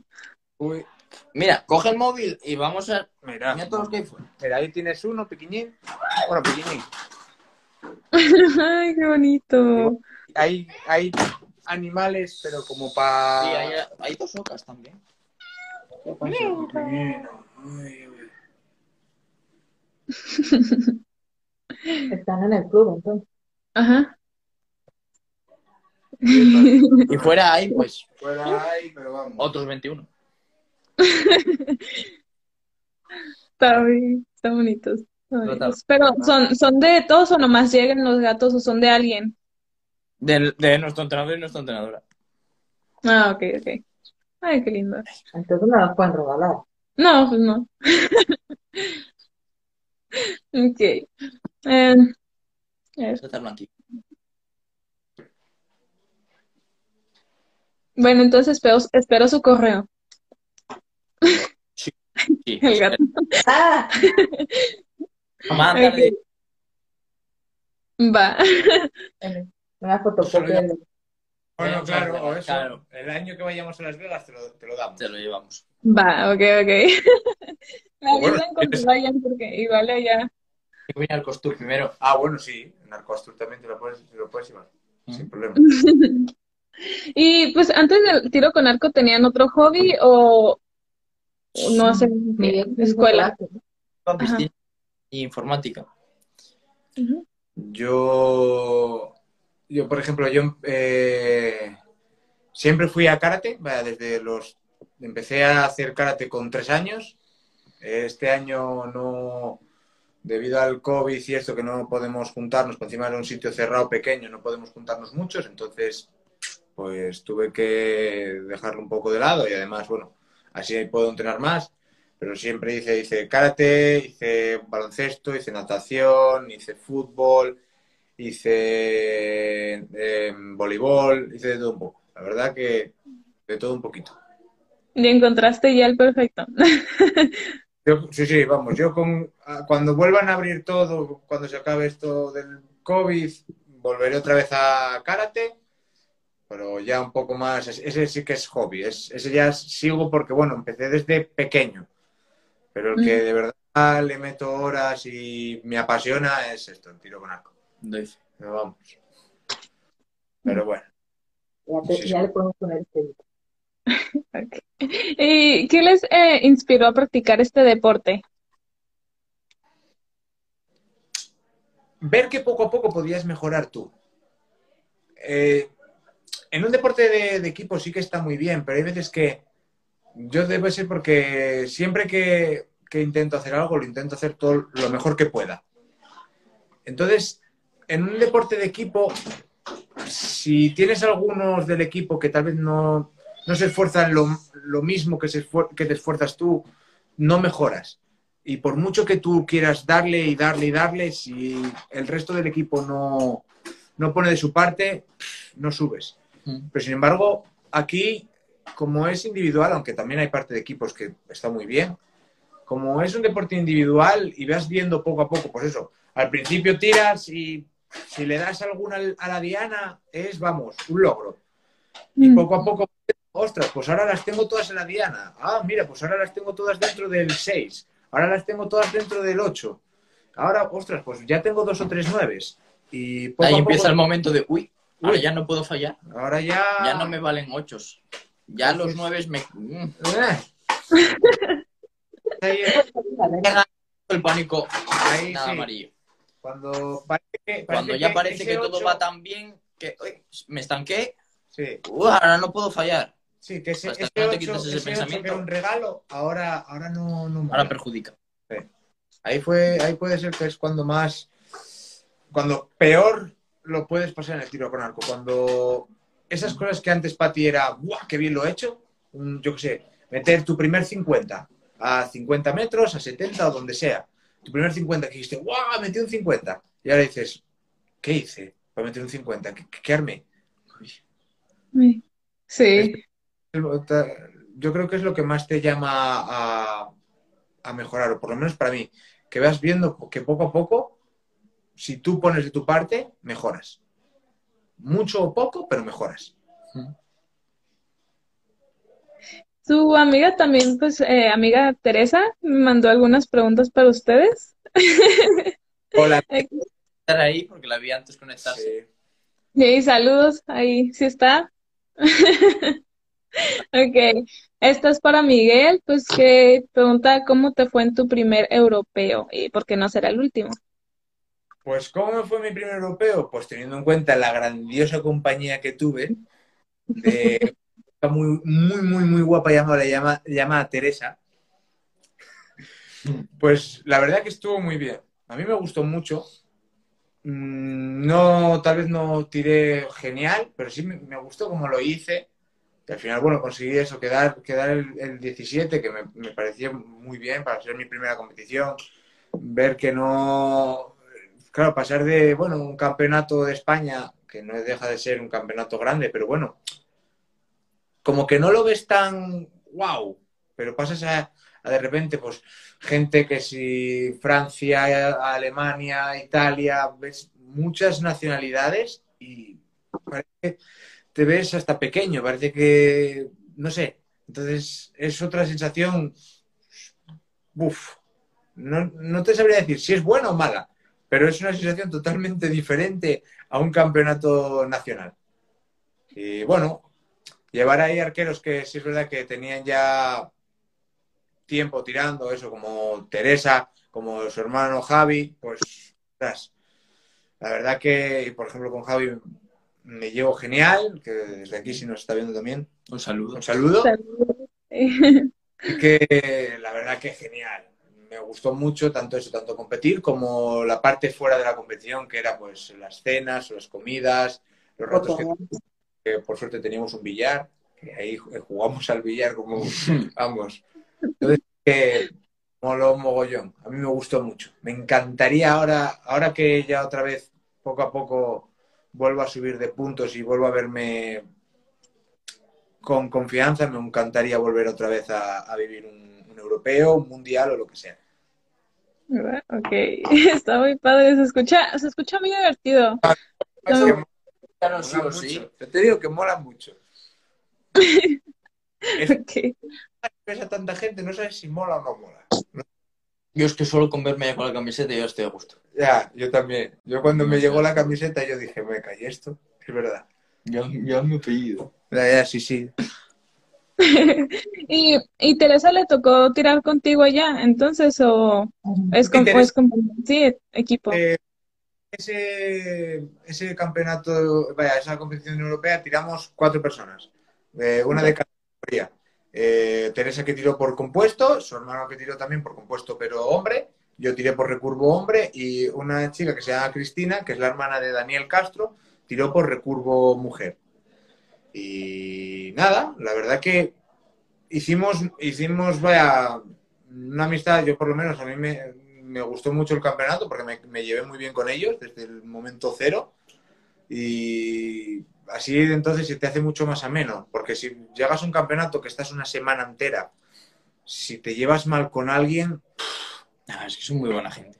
C: Uy,
B: Mira, coge el móvil y vamos a.
C: mira,
B: Mira todos los que hay fuera.
C: mira, ahí tienes uno, pequeñín. Bueno, pequeñín.
A: Ay, qué bonito.
C: Hay, hay animales, pero como
B: Sí,
C: para...
B: hay, hay dos ocas también.
D: Están en el club, entonces.
A: Ajá.
B: Y fuera hay, pues,
C: Fuera hay, pero vamos.
B: otros 21.
A: Está bien, están bonitos. está bonitos. Pero son, son de todos o nomás llegan los gatos o son de alguien.
B: Del- de nuestro entrenador y nuestra entrenadora.
A: Ah, ok, ok. Ay, qué lindo.
D: Entonces me los pueden regalar.
A: No, pues no. Ok. Eh,
B: Ese está blanquito.
A: bueno, entonces espero, espero su correo.
B: Sí.
A: El gato.
D: ¡Ah!
B: Mándale.
A: Va.
D: Una fotocopia de...
C: Bueno, claro, o eso.
B: Claro.
C: El año que vayamos a Las Vegas te lo, te lo damos.
B: Te lo llevamos.
A: Va, ok, ok. Me
C: Bueno,
A: avisan cuando
C: es-
A: vayan porque igual allá.
B: Voy al costur primero.
C: Ah, bueno, sí. Narcoastur también te lo puedes, te lo puedes llevar. Sin problema.
A: Y pues antes del tiro con arco, ¿tenían otro hobby o no hacen escuela?
B: Piscina y informática.
C: Yo, yo, por ejemplo, yo eh, siempre fui a karate, vaya, desde los... Empecé a hacer karate con tres años. Este año no, debido al COVID y esto que no podemos juntarnos, por encima de un sitio cerrado pequeño, no podemos juntarnos muchos, entonces pues tuve que dejarlo un poco de lado y además, bueno, así puedo entrenar más, pero siempre hice, hice karate, hice baloncesto, hice natación, hice fútbol, hice eh, voleibol, hice de todo un poco. La verdad que de todo un poquito.
A: Y encontraste ya el perfecto.
C: Yo- sí, sí, vamos, yo con, a- cuando vuelvan a abrir todo, cuando se acabe esto del COVID, volveré otra vez a karate, pero ya un poco más, ese sí que es hobby, es- ese ya sigo porque, bueno, empecé desde pequeño, pero el que de verdad le meto horas y me apasiona es esto, el tiro con arco. Pero vamos. Pero bueno.
D: Ya, te-
C: Sí, sí.
D: ya le podemos poner este.
A: ¿Y qué les eh, inspiró a practicar este deporte?
C: ver que poco a poco podías mejorar tú. Eh, en un deporte de, equipo sí que está muy bien, pero hay veces que yo debe ser porque siempre que, que intento hacer algo, lo intento hacer todo lo mejor que pueda. Entonces, en un deporte de equipo, si tienes algunos del equipo que tal vez no, no se esfuerzan lo, lo mismo que, se esfuer- que te esfuerzas tú, no mejoras. Y por mucho que tú quieras darle y darle y darle, si el resto del equipo no, no pone de su parte, no subes.
B: Mm.
C: Pero sin embargo, aquí, como es individual, aunque también hay parte de equipos que está muy bien, como es un deporte individual y vas viendo poco a poco, pues eso, al principio tiras y si le das alguna al- a la diana es, vamos, un logro. Y
A: Mm.
C: poco a poco, ostras, pues ahora las tengo todas en la diana. Ah, mira, pues ahora las tengo todas dentro del 6. Ahora las tengo todas dentro del 8. Ahora, ostras, pues ya tengo dos o tres nueves. Y poco
B: Ahí
C: a
B: empieza
C: poco-
B: el momento de, uy, ahora
C: Uy.
B: ya no puedo fallar.
C: Ahora ya...
B: Ya no me valen ochos. Ya los
C: Entonces-
B: nueves me... mm,
C: Eh. Ahí es-
B: El pánico.
C: Ahí
B: Nada
C: sí.
B: amarillo.
C: Cuando parece que,
B: Cuando
C: parece
B: ya parece
C: ese
B: que todo
C: ocho-
B: va tan bien que uy, me estanqué,
C: Sí,
B: uy, ahora no puedo fallar.
C: Sí, que ese, ese
B: que no te
C: ocho-
B: quites ese
C: ese que era un regalo, ahora, ahora no, no.
B: Ahora perjudica.
C: Ahí fue, ahí puede ser que es cuando más, cuando peor lo puedes pasar en el tiro con arco. Cuando esas cosas que antes para ti era, ¡buah, qué bien lo he hecho! Yo qué sé, meter tu primer 50 a 50 metros, a 70 o donde sea. Tu primer 50 que dijiste, ¡guau! Metí un 50. Y ahora dices, ¿qué hice para meter un 50? ¿Qué, qué armé?
A: Sí. Sí.
C: Yo creo que es lo que más te llama a, a mejorar, o por lo menos para mí, que vas viendo que poco a poco, si tú pones de tu parte, mejoras. Mucho o poco, pero mejoras.
A: Su amiga también, pues, eh, amiga Teresa, me mandó algunas preguntas para ustedes.
C: Hola.
B: Estar ahí porque la vi antes conectarse.
A: Y saludos, ahí sí está. Ok, esta es para Miguel, pues que pregunta cómo te fue en tu primer europeo y por qué no será el último.
C: Pues, ¿cómo me fue mi primer europeo? Pues teniendo en cuenta la grandiosa compañía que tuve, de una muy, muy, muy, muy guapa llamada, llama, llamada Teresa, pues la verdad que estuvo muy bien. A mí me gustó mucho. Mm, No, tal vez no tiré genial, pero sí me, me gustó como lo hice. Al final, bueno, conseguí eso, quedar, quedar el, el 17, que me, me pareció muy bien para ser mi primera competición. Ver que no, claro, pasar de, bueno, un campeonato de España, que no deja de ser un campeonato grande, pero bueno, como que no lo ves tan wow, pero pasas a, de repente, pues, gente que si Francia, Alemania, Italia, ves muchas nacionalidades y parece te ves hasta pequeño, parece que, no sé, entonces es otra sensación, uff, no, no te sabría decir si es buena o mala, pero es una sensación totalmente diferente a un campeonato nacional. Y bueno, llevar ahí arqueros que sí es verdad que tenían ya tiempo tirando, eso como Teresa, como su hermano Javi, pues la verdad que, por ejemplo con Javi me llevo genial, que desde aquí si nos está viendo también,
B: Un saludo.
C: un saludo. Que la verdad que genial. Me gustó mucho tanto eso, tanto competir como la parte fuera de la competición, que era pues las cenas, las comidas, los ratos que, que por suerte teníamos un billar, que ahí jugamos al billar como ambos. Entonces, que moló mogollón. A mí me gustó mucho. Me encantaría ahora, ahora que ya otra vez, poco a poco, vuelvo a subir de puntos y vuelvo a verme con confianza, me encantaría volver otra vez a, a vivir un, un, europeo, un mundial o lo que sea.
A: Ok, está muy padre, se escucha, se escucha muy divertido.
C: Es que mola,
B: sí
C: mola
B: sí.
C: mucho. Yo te digo que mola mucho. Es
A: Ok.
C: ves a tanta gente, no sabes si mola o no mola.
B: Yo es que solo con verme ya con la camiseta yo estoy a gusto.
C: Ya, yo también. Yo cuando me llegó la camiseta yo dije, me caí esto. Es verdad.
B: Ya, ya me he pedido.
C: Ya, ya, sí, sí.
A: y, y Teresa le tocó tirar contigo allá, entonces, o es como,
C: Teresa-
A: es sí, equipo.
C: Eh, ese, ese campeonato, vaya, esa competición europea, tiramos cuatro personas, eh, una de cada categoría. Eh, Teresa que tiró por compuesto, su hermano que tiró también por compuesto pero hombre, yo tiré por recurvo hombre y una chica que se llama Cristina, que es la hermana de Daniel Castro, tiró por recurvo mujer. Y nada, la verdad que hicimos, hicimos, vaya, una amistad, yo por lo menos a mí me, gustó mucho el campeonato porque me, me llevé muy bien con ellos desde el momento cero. Y así entonces se te hace mucho más ameno, porque si llegas a un campeonato que estás una semana entera, si te llevas mal con alguien,
B: es que son muy buena gente.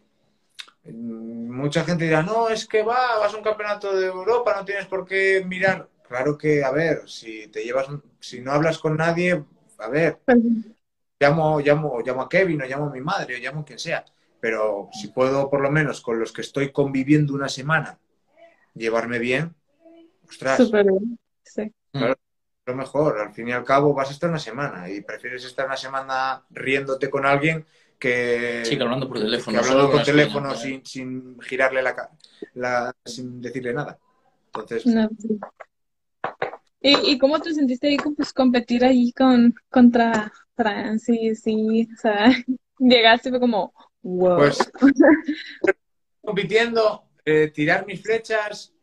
C: mm, mucha gente dirá, no, es que va, vas a un campeonato de Europa, no tienes por qué mirar. Claro que, a ver, si te llevas, si no hablas con nadie, a ver, llamo, llamo, llamo a Kevin o llamo a mi madre o llamo a quien sea. Pero si puedo, por lo menos, con los que estoy conviviendo una semana, llevarme bien, ostras,
A: súper bien. Sí.
C: lo mejor. Al fin y al cabo vas a estar una semana y prefieres estar una semana riéndote con alguien que,
B: Sí, que hablando por
C: que
B: teléfono.
C: hablando
B: solo
C: con
B: las
C: teléfono sin, sin girarle la, la- sin decirle nada. Entonces,
A: No, sí. ¿Y, y cómo te sentiste ahí pues, competir ahí con, contra Francis? Sí, o sea, llegaste y fue como, wow.
C: pues compitiendo, eh, tirar mis flechas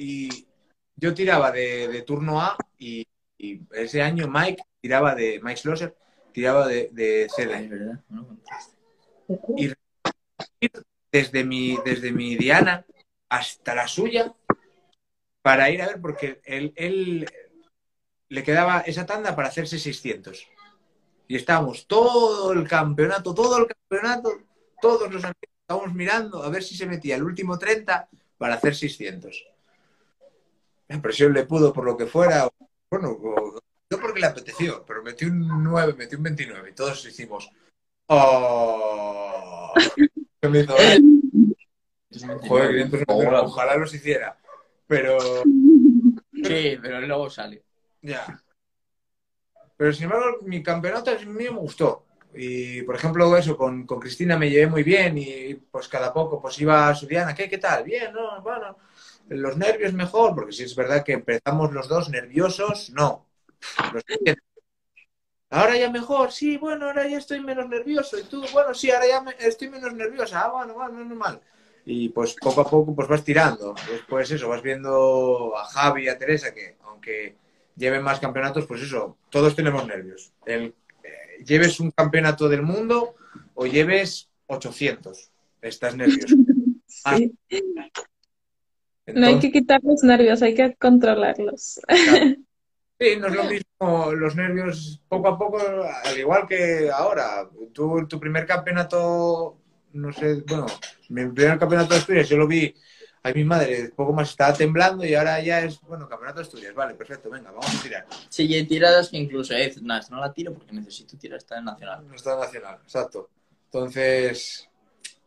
C: y yo tiraba de, de turno A y, y ese año Mike tiraba de Mike Schlosser tiraba de, de
B: verdad.
C: Y desde mi, desde mi Diana hasta la suya para ir a ver porque él, él le quedaba esa tanda para hacerse 600 y estábamos todo el campeonato todo el campeonato todos los amigos estábamos mirando a ver si se metía el último 30 para hacer 600 la presión le pudo por lo que fuera bueno o- no porque le apeteció pero metió un 9 metió un 29 y todos hicimos oh me hizo, "Eh". Joder, 599, ojalá los hiciera. Pero,
B: Sí, pero luego sale.
C: ya. Pero sin embargo, mi campeonato a mí me gustó. Y, por ejemplo, eso, con, con Cristina me llevé muy bien y pues cada poco pues iba a su Diana, ¿qué, qué tal? Bien, no, bueno. Los nervios mejor, porque si es verdad que empezamos los dos nerviosos, no. Los. Ahora ya mejor, sí, bueno, ahora ya estoy menos nervioso. Y tú, bueno, sí, ahora ya me- estoy menos nerviosa. Ah, bueno, bueno, no es mal. Y pues poco a poco pues vas tirando. Después eso, vas viendo a Javi y a Teresa que aunque lleven más campeonatos, pues eso, todos tenemos nervios. El, eh, lleves un campeonato del mundo o lleves 800, estás nervioso.
A: Sí. No hay que quitar los nervios, hay que controlarlos.
C: Sí, no es lo mismo los nervios poco a poco, al igual que ahora. Tú, tu primer campeonato, no sé, bueno, mi primer campeonato de Asturias, yo lo vi, ay, mi madre, poco más estaba temblando y ahora ya es, bueno, campeonato de Asturias, vale, perfecto, venga, vamos a tirar.
B: Sí, y hay tiradas que incluso eh, nada, no la tiro porque necesito tirar esta en nacional.
C: No está nacional, exacto. Entonces,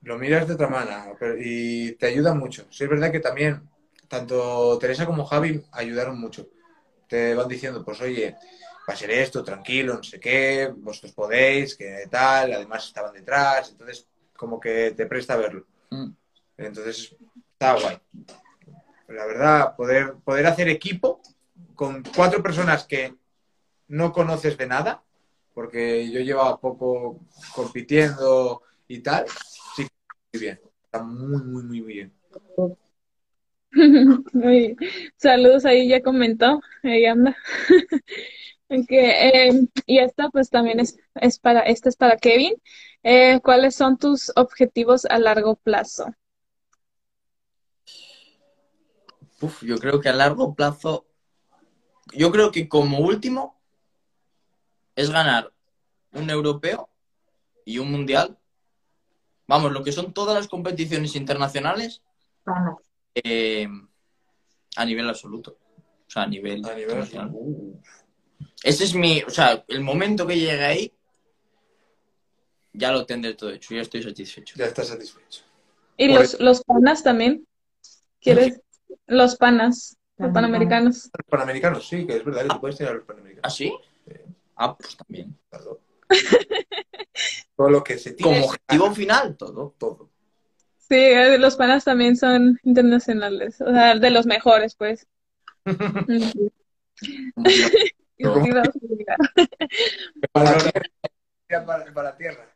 C: lo miras de otra manera pero- y te ayuda mucho. Sí, es verdad que también, tanto Teresa como Javi ayudaron mucho. Te van diciendo, pues oye, va a ser esto, tranquilo, no sé qué, vosotros podéis, que tal, además estaban detrás, entonces como que te presta verlo.
B: Mm.
C: Entonces, está guay. La verdad, poder, poder hacer equipo con cuatro personas que no conoces de nada, porque yo llevaba poco compitiendo y tal, bien. Está muy, muy, muy bien.
A: Muy- Saludos, ahí ya comentó, ahí anda. Que, eh, y esta pues también es, es para, esta es para Kevin. Eh, ¿cuáles son tus objetivos a largo plazo?
B: Uf, yo creo que a largo plazo, yo creo que como último es ganar un europeo y un mundial. Vamos, lo que son todas las competiciones internacionales eh, a nivel absoluto. O sea, a nivel,
C: A nivel
B: internacional.
C: Uh,
B: Ese es mi, o sea, el momento que llegue ahí, ya lo tendré todo hecho, ya estoy satisfecho.
C: ya estás satisfecho.
A: Y
C: Por
A: los, los panas también. ¿Quieres? Los panas, los panamericanos.
C: Los panamericanos, sí, que es verdad que tú puedes tirar los
B: ¿Ah,
C: panamericanos.
B: sí? Ah, pues también.
C: Claro. Todo lo que se tire.
B: Como objetivo final, todo.
C: Todo.
A: Sí, eh, los panas también son internacionales, o sea, de los mejores, pues.
C: Para la tierra. Para, para tierra.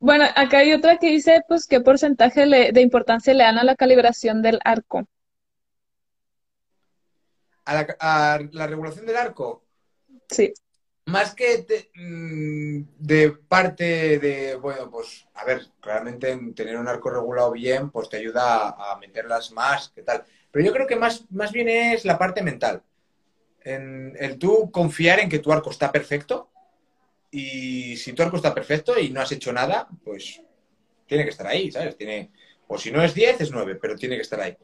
A: Bueno, acá hay otra que dice, pues, ¿qué porcentaje le- de importancia le dan a la calibración del arco?
C: A la, a la regulación del arco,
A: Sí,
C: más que de, mm, de parte de, bueno, pues, a ver, claramente en tener un arco regulado bien, pues te ayuda a, a meterlas más, ¿qué tal? Pero yo creo que más, más bien es la parte mental. En el tú confiar en que tu arco está perfecto y si tu arco está perfecto y no has hecho nada, pues tiene que estar ahí, ¿sabes? Tiene, o si no es 10, es 9, pero tiene que estar ahí.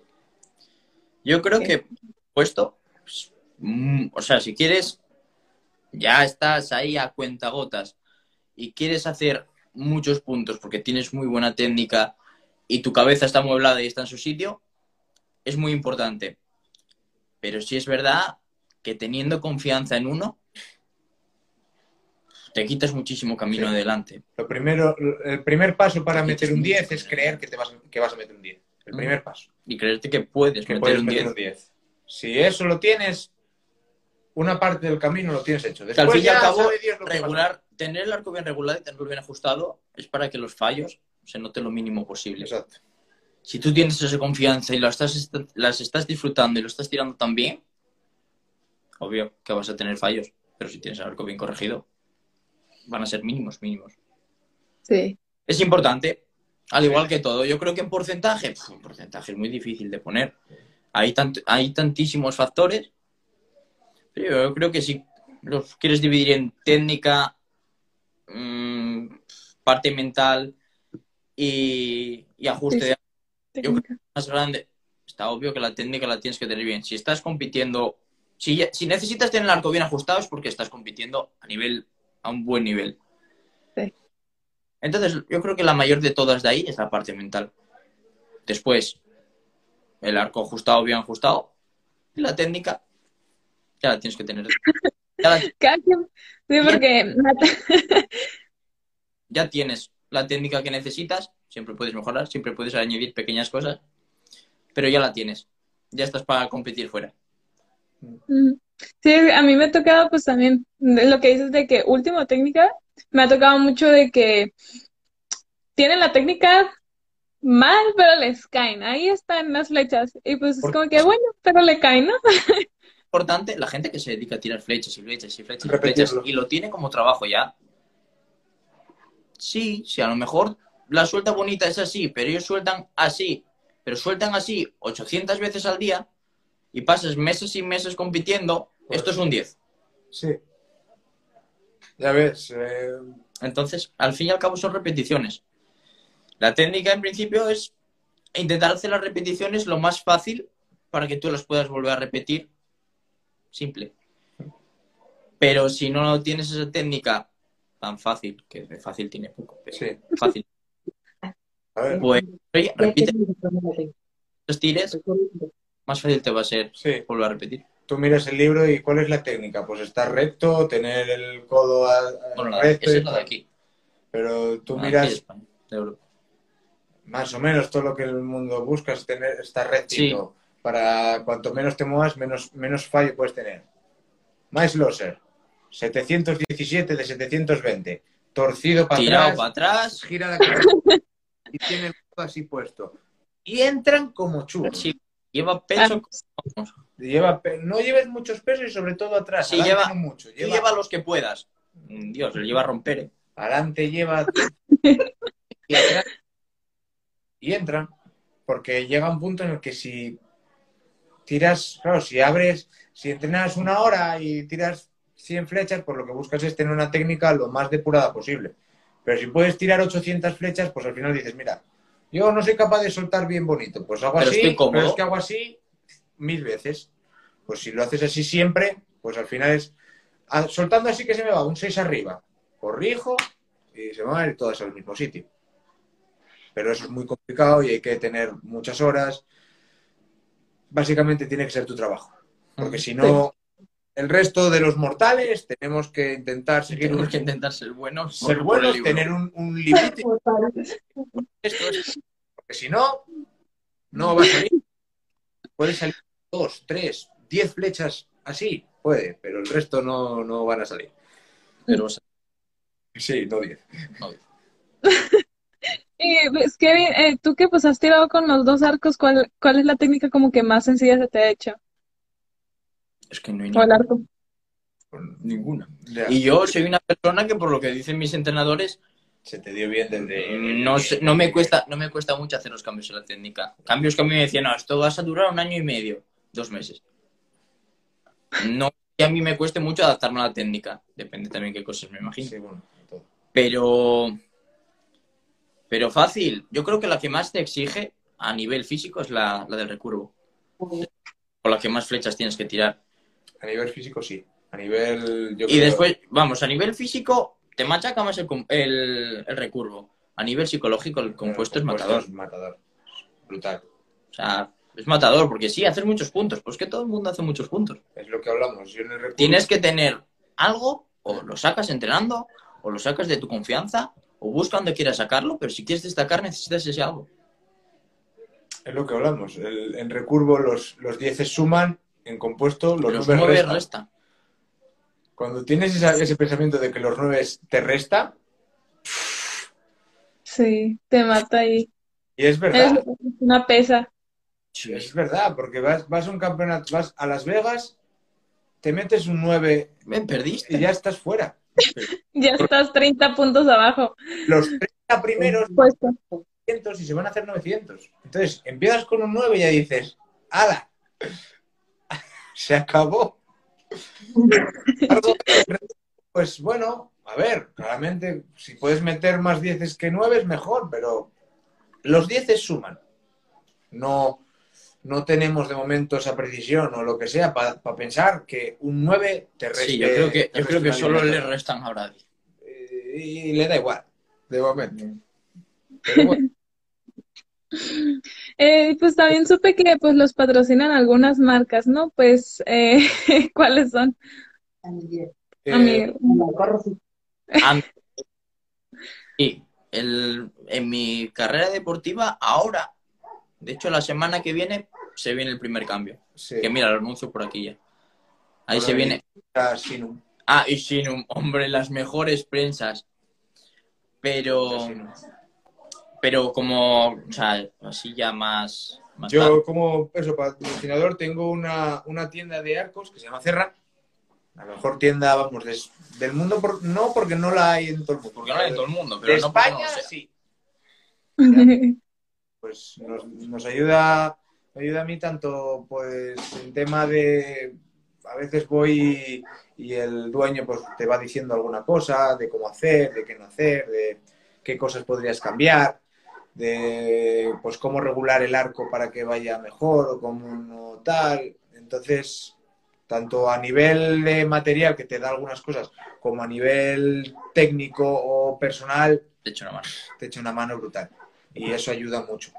B: Yo creo que puesto, pues, mm, o sea, si quieres, ya estás ahí a cuentagotas y quieres hacer muchos puntos porque tienes muy buena técnica y tu cabeza está mueblada y está en su sitio, es muy importante. Pero sí es verdad que teniendo confianza en uno, te quitas muchísimo camino
C: Sí.
B: adelante.
C: Lo primero, el primer paso para meter
B: te
C: un
B: explico.
C: 10 es creer que, te vas, que vas a meter un 10. El primer paso.
B: Y creerte que puedes
C: Que
B: meter
C: puedes
B: un
C: meter
B: 10.
C: un 10. Si eso lo tienes, una parte del camino lo tienes hecho.
B: Que al
C: Después
B: fin y al
C: ya
B: cabo, regular, tener el arco bien regulado y tenerlo bien ajustado es para que los fallos se noten lo mínimo posible.
C: Exacto.
B: Si tú tienes esa confianza y lo estás, las estás disfrutando y lo estás tirando tan bien, obvio que vas a tener fallos, pero si tienes el arco bien corregido, van a ser mínimos, mínimos.
A: sí.
B: Es importante, al igual que todo. Yo creo que en porcentaje, pf, en porcentaje es muy difícil de poner. Hay, tant- hay tantísimos factores. Yo creo que si los quieres dividir en técnica, mm, parte mental y, y ajuste
A: Sí,
B: de Yo creo-
A: Técnica.
B: más grande, está obvio que la técnica la tienes que tener bien. Si estás compitiendo, si, si necesitas tener el arco bien ajustado es porque estás compitiendo a nivel, a un buen nivel.
A: Sí.
B: Entonces, yo creo que la mayor de todas de ahí es la parte mental. Después, el arco ajustado, bien ajustado, y la técnica, ya la tienes que tener. Ya, la-
A: Sí, porque
B: ya tienes la técnica que necesitas, siempre puedes mejorar, siempre puedes añadir pequeñas cosas, pero ya la tienes. Ya estás para competir fuera.
A: Mm. Sí, a mí me ha tocado pues también lo que dices de que último técnica, me ha tocado mucho de que tienen la técnica mal, pero les caen. Ahí están las flechas. Y pues es como que bueno, pero le caen, ¿no?
B: importante la gente que se dedica a tirar flechas y flechas y flechas y flechas y lo tiene como trabajo ya. Sí, sí, a lo mejor la suelta bonita es así, pero ellos sueltan así, pero sueltan así 800 veces al día y pasas meses y meses compitiendo,
C: Pues-
B: esto es un 10.
C: Sí. Ya ves. eh,
B: Entonces, al fin y al cabo son repeticiones. La técnica en principio es intentar hacer las repeticiones lo más fácil para que tú las puedas volver a repetir. Simple. Pero si no tienes esa técnica tan fácil, que de fácil tiene poco, pero
C: sí.
B: fácil,
C: A ver.
B: pues oye, repite los tires,
D: recuerdo.
B: más fácil te va a ser
C: Sí.
B: volver a repetir.
C: Tú miras el libro y ¿cuál es la técnica? Pues estar recto, tener el codo a- a-
B: Bueno, la,
C: recto.
B: esa es la de aquí.
C: Pero tú
B: la de
C: miras
B: España, de Europa.
C: más o menos todo lo que el mundo busca es tener, estar rectito. Para cuanto menos te muevas, menos, menos fallo puedes tener. Miles Loser, 717 de 720. Torcido para
B: Tirado
C: atrás,
B: para atrás,
C: gira la cabeza y tiene el codo así puesto. Y entran como churros.
B: sí, lleva pecho. vamos.
C: Lleva, pe- no lleves muchos pesos y sobre todo atrás.
B: Sí,
C: adelante
B: lleva-
C: no mucho.
B: Tú
C: Lleva,
B: lleva los que puedas. Mm, Dios, le lleva a romper, ¿eh?
C: Adelante lleva y atrás y entran. Porque llega un punto en el que si tiras, claro, si abres, si entrenas una hora y tiras 100 flechas, pues lo que buscas es tener una técnica lo más depurada posible. Pero si puedes tirar 800 flechas, pues al final dices, mira, yo no soy capaz de soltar bien bonito. Pues hago
B: Pero
C: así, pero es que hago así mil veces. Pues si lo haces así siempre, pues al final es soltando así que se me va un 6 arriba. Corrijo y se me va a ir todas al mismo sitio. Pero eso es muy complicado y hay que tener muchas horas. Básicamente tiene que ser tu trabajo. Porque si no, el resto de los mortales tenemos que intentar seguir
B: Tenemos
C: un,
B: que intentar ser buenos.
C: ser
B: por-
C: buenos, tener un, un es- porque si no, no va a salir. Puede salir dos, tres, 10 flechas así, puede, pero el resto no, no van a salir.
B: Pero,
C: Sí, no 10.
B: no.
A: Y pues, Kevin, eh, tú que pues has tirado con los dos arcos, ¿cuál, cuál es la técnica como que más sencilla se te ha hecho?
B: es que no hay
A: O el
B: ninguna.
A: arco.
B: ninguna. Y yo soy una persona que, por lo que dicen mis entrenadores,
C: se te dio bien desde...
B: no, sé- no, me cuesta, no me cuesta mucho hacer los cambios en la técnica. Cambios que a mí me decían, no, esto vas a durar un año y medio, dos meses. No que a mí me cueste mucho adaptarme a la técnica. Depende también qué cosas me imagino.
C: Sí, bueno, todo.
B: Pero, pero fácil. Yo creo que la que más te exige a nivel físico es la, la del recurvo. O la que más flechas tienes que tirar.
C: A nivel físico sí. A nivel... Yo
B: Y
C: creo-
B: después, vamos, a nivel físico te machaca más el, el, el recurvo. A nivel psicológico el compuesto es matador.
C: es matador. Brutal.
B: O sea, es matador porque sí, haces muchos puntos. Pues que todo el mundo hace muchos puntos.
C: Es lo que hablamos. Yo en el recurso-
B: Tienes que tener algo, o lo sacas entrenando, o lo sacas de tu confianza, o busca donde quieras sacarlo, pero si quieres destacar necesitas ese algo.
C: Es lo que hablamos. El- en recurvo los, los 10 suman, en compuesto los,
B: Los
C: 9
B: nueve
C: restan.
B: resta.
C: Cuando tienes esa- ese pensamiento de que los 9 te resta,
A: Sí, te mata ahí.
C: y es
A: Es
C: verdad,
A: una pesa.
C: es verdad, porque vas, vas a un campeonato, vas a Las Vegas, te metes un 9
B: Me perdiste.
C: y ya estás fuera.
A: Ya estás 30 puntos abajo.
C: Los 30 primeros
A: Puesto.
C: 900 y se van a hacer 900. Entonces, empiezas con un 9 y ya dices, ¡hala! Se acabó. Pues bueno, a ver, claramente, si puedes meter más 10 que 9 mejor, pero los 10 suman. No, no tenemos de momento esa precisión o lo que sea para pensar que un 9 te reste.
B: Sí, yo creo que, yo creo que solo le restan a Brady.
C: Eh, Y le da igual, de momento. Pero bueno,
A: Eh, pues también supe que pues los patrocinan algunas marcas, ¿no? Pues, eh, ¿cuáles son?
C: Eh,
D: sí.
B: Am- Y el, en mi carrera deportiva, ahora, de hecho, la semana que viene, se viene el primer cambio.
C: sí.
B: Que mira, lo anuncio por aquí ya. Ahí
C: Bueno,
B: se viene.
C: Ah, Sinum.
B: Ah, y Shinum, hombre, las mejores prensas. Pero,
C: Sinum.
B: pero como, o sea, así ya más. más
C: Yo como eso, patrocinador tengo una, una tienda de arcos que se llama Cerra. La mejor tienda, vamos, des- del mundo, por- no porque no la hay en todo el mundo.
B: Porque no hay en todo el mundo,
C: De
B: pero no porque
C: España,
B: no
C: sí. Pues nos, nos ayuda, me ayuda a mí tanto, pues, en tema de... A veces voy y el dueño pues te va diciendo alguna cosa de cómo hacer, de qué no hacer, de qué cosas podrías cambiar, de pues cómo regular el arco para que vaya mejor o cómo no tal. Entonces, tanto a nivel de material que te da algunas cosas, como a nivel técnico o personal,
B: Te echo una mano.
C: te echa una mano brutal. Y eso ayuda mucho.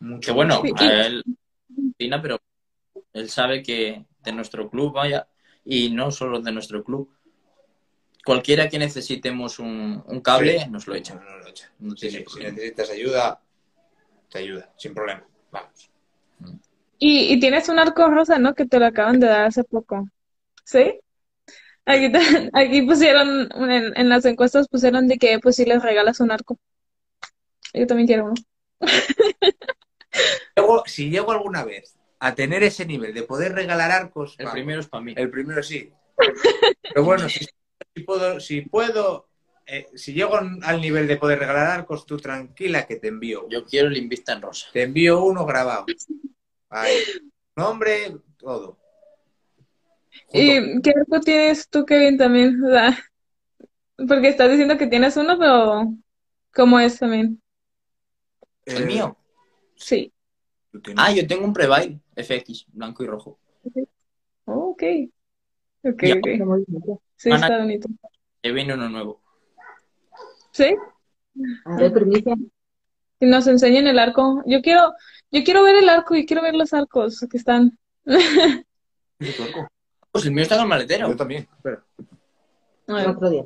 C: Mucho.
B: Que bueno, a él, Tina, pero él sabe que de nuestro club, vaya, y no solo de nuestro club, cualquiera que necesitemos un, un cable,
C: Sí.
B: nos lo echa.
C: no lo echa.
B: No
C: Sí,
B: tiene
C: sí, si necesitas ayuda, te ayuda, sin problema. Vamos.
A: Y, y tienes un arco rosa, ¿no? Que te lo acaban de dar hace poco. ¿Sí? Aquí, te- aquí pusieron, en, en las encuestas pusieron de que pues si les regalas un arco. Yo también quiero uno.
C: Luego, si llego alguna vez a tener ese nivel de poder regalar arcos,
B: El
C: vamos.
B: primero es para mí.
C: El primero sí. Pero bueno, si, si puedo, si puedo, eh, si llego al nivel de poder regalar arcos, tú tranquila que te envío.
B: Yo quiero el Invista en rosa.
C: Te envío uno grabado. Ahí. Nombre, todo. Junto-
A: ¿Y qué arco tienes tú, Kevin, también? O sea, porque estás diciendo que tienes uno, pero ¿cómo es también?
B: ¿El
C: eh,
B: mío?
A: Sí.
B: Ah, yo tengo un Prevail FX, blanco y rojo.
A: Oh, ok. Ok,
B: Ya.
A: ok. Sí,
B: Ana-
A: está bonito.
B: Que viene uno nuevo.
A: ¿Sí?
D: A ver, primicia.
A: Y nos enseñan el arco. Yo quiero, yo quiero ver el arco y quiero ver los arcos que están.
C: ¿Ese tu arco?
B: Pues el mío está en el maletero.
C: Yo también. Espera.
A: Ver.
D: Otro día.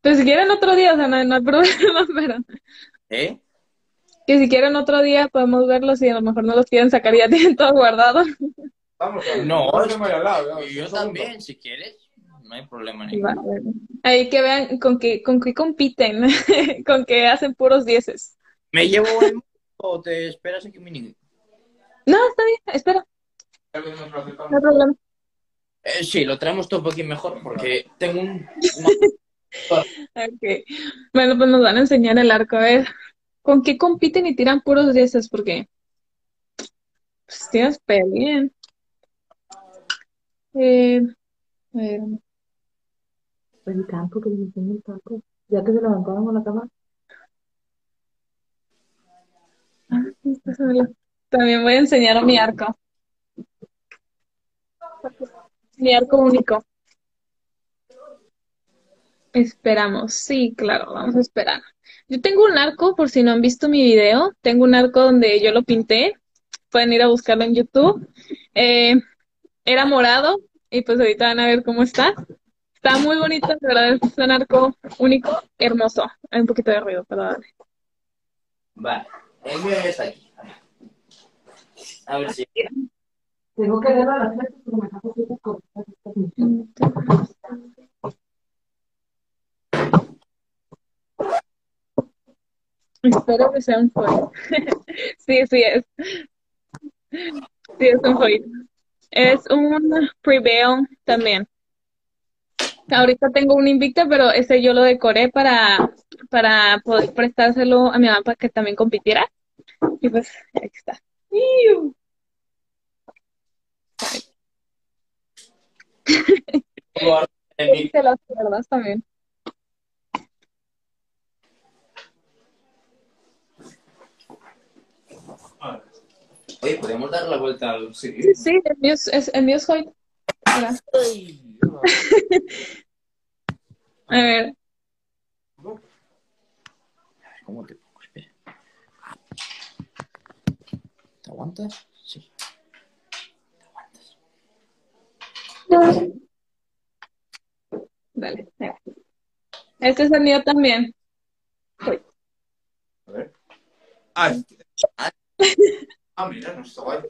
A: Pues si quieren otro día, o sea, no, no hay problema, pero
B: ¿Eh?
A: Que si quieren otro día podemos verlos y a lo mejor no los quieren sacar y ya tienen todo guardado.
C: Vamos, a ver.
B: No, es
C: al lado.
B: yo
C: segundo.
B: también, si quieres. No hay problema ninguno.
A: Va, bueno. Ahí que vean con qué, con qué compiten, con qué hacen puros dieces.
B: ¿Me llevo el o te esperas aquí un mini?
A: No, está bien, espera, no hay problema.
B: Eh, sí, lo traemos todo aquí mejor porque tengo un...
A: Bueno, pues nos van a enseñar el arco. A ver, ¿con qué compiten y tiran puros dieces? Porque, pues, pero bien. Eh, a ver,
D: El campo que le enseñó el campo. Ya que se levantaron con la cama.
A: También voy a enseñar mi arco. Mi arco único. Esperamos, sí, claro, vamos a esperar. Yo tengo un arco, por si no han visto mi video, tengo un arco donde yo lo pinté, pueden ir a buscarlo en YouTube. Eh, era morado y pues ahorita van a ver cómo está. Está muy bonito, de verdad, es un arco único, hermoso. Hay un poquito de ruido, perdón.
B: Vale, el mío ya está aquí. A ver si...
D: Tengo que ver a las porque me saco ciertas cosas.
A: Espero que sea un foil. Sí, sí es. Sí, es un foil. Es un prevail también. Ahorita tengo un Invicta, pero ese yo lo decoré para, para poder prestárselo a mi mamá para que también compitiera. Y pues, aquí está. ¡Iu! Hice las también.
B: Oye, podemos dar la vuelta al... Sí.
A: Sí, sí, el mío es, es- el mío es Hoyt. Mira, A ver,
B: ¿Cómo te pongo? Espera. ¿Te aguantas? Sí. ¿Te aguantas?
A: dale. va. Este es el mío también.
C: A ver. Ah, este. Ah, mira, no está guay.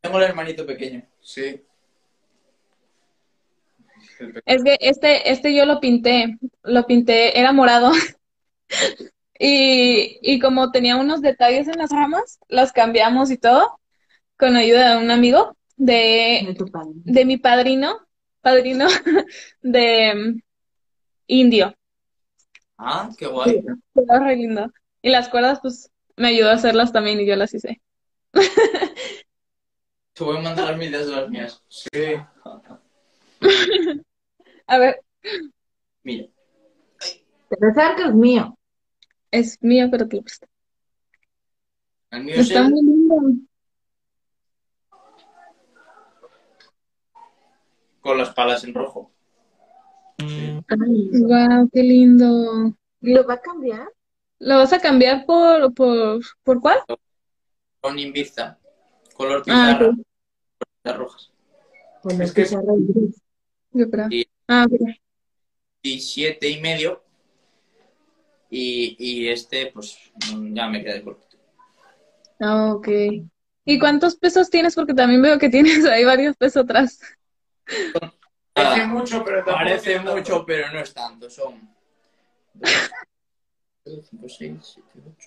B: Tengo el hermanito pequeño.
C: Sí.
A: Es que este, este yo lo pinté, lo pinté, era morado. Y, y como tenía unos detalles en las ramas, los cambiamos y todo, con ayuda de un amigo, de,
D: De
A: mi padrino, padrino de mm, indio.
B: Ah, qué guay.
A: Quedó re lindo. Y las cuerdas, pues, me ayudó a hacerlas también y yo las hice.
B: Te voy a mandar las medidas de las mías.
C: Sí.
A: A ver,
B: Mira.
D: Pero ese arco es mío.
A: es mío, pero te lo presto.
B: El mío es
A: Está
B: el...
A: muy lindo.
B: con las palas en rojo.
D: Ay,
A: Wow, qué lindo.
D: ¿Lo va a cambiar?
A: ¿Lo vas a cambiar por, por, por cuál?
B: Con Invicta. Color
A: Ah,
B: pizarra. Las rojas.
D: Con
C: Es
D: el
C: que-
D: pizarra y gris.
A: Yo creo.
B: Y-
A: Ah, ok.
B: Y siete y medio. Y, y este, pues, ya me quedé corto.
A: Ah, ok. ¿Y cuántos pesos tienes? Porque también veo que tienes ahí varios pesos atrás.
C: Parece
B: Nada,
C: mucho, pero
B: parece mucho, pero no es tanto. Son...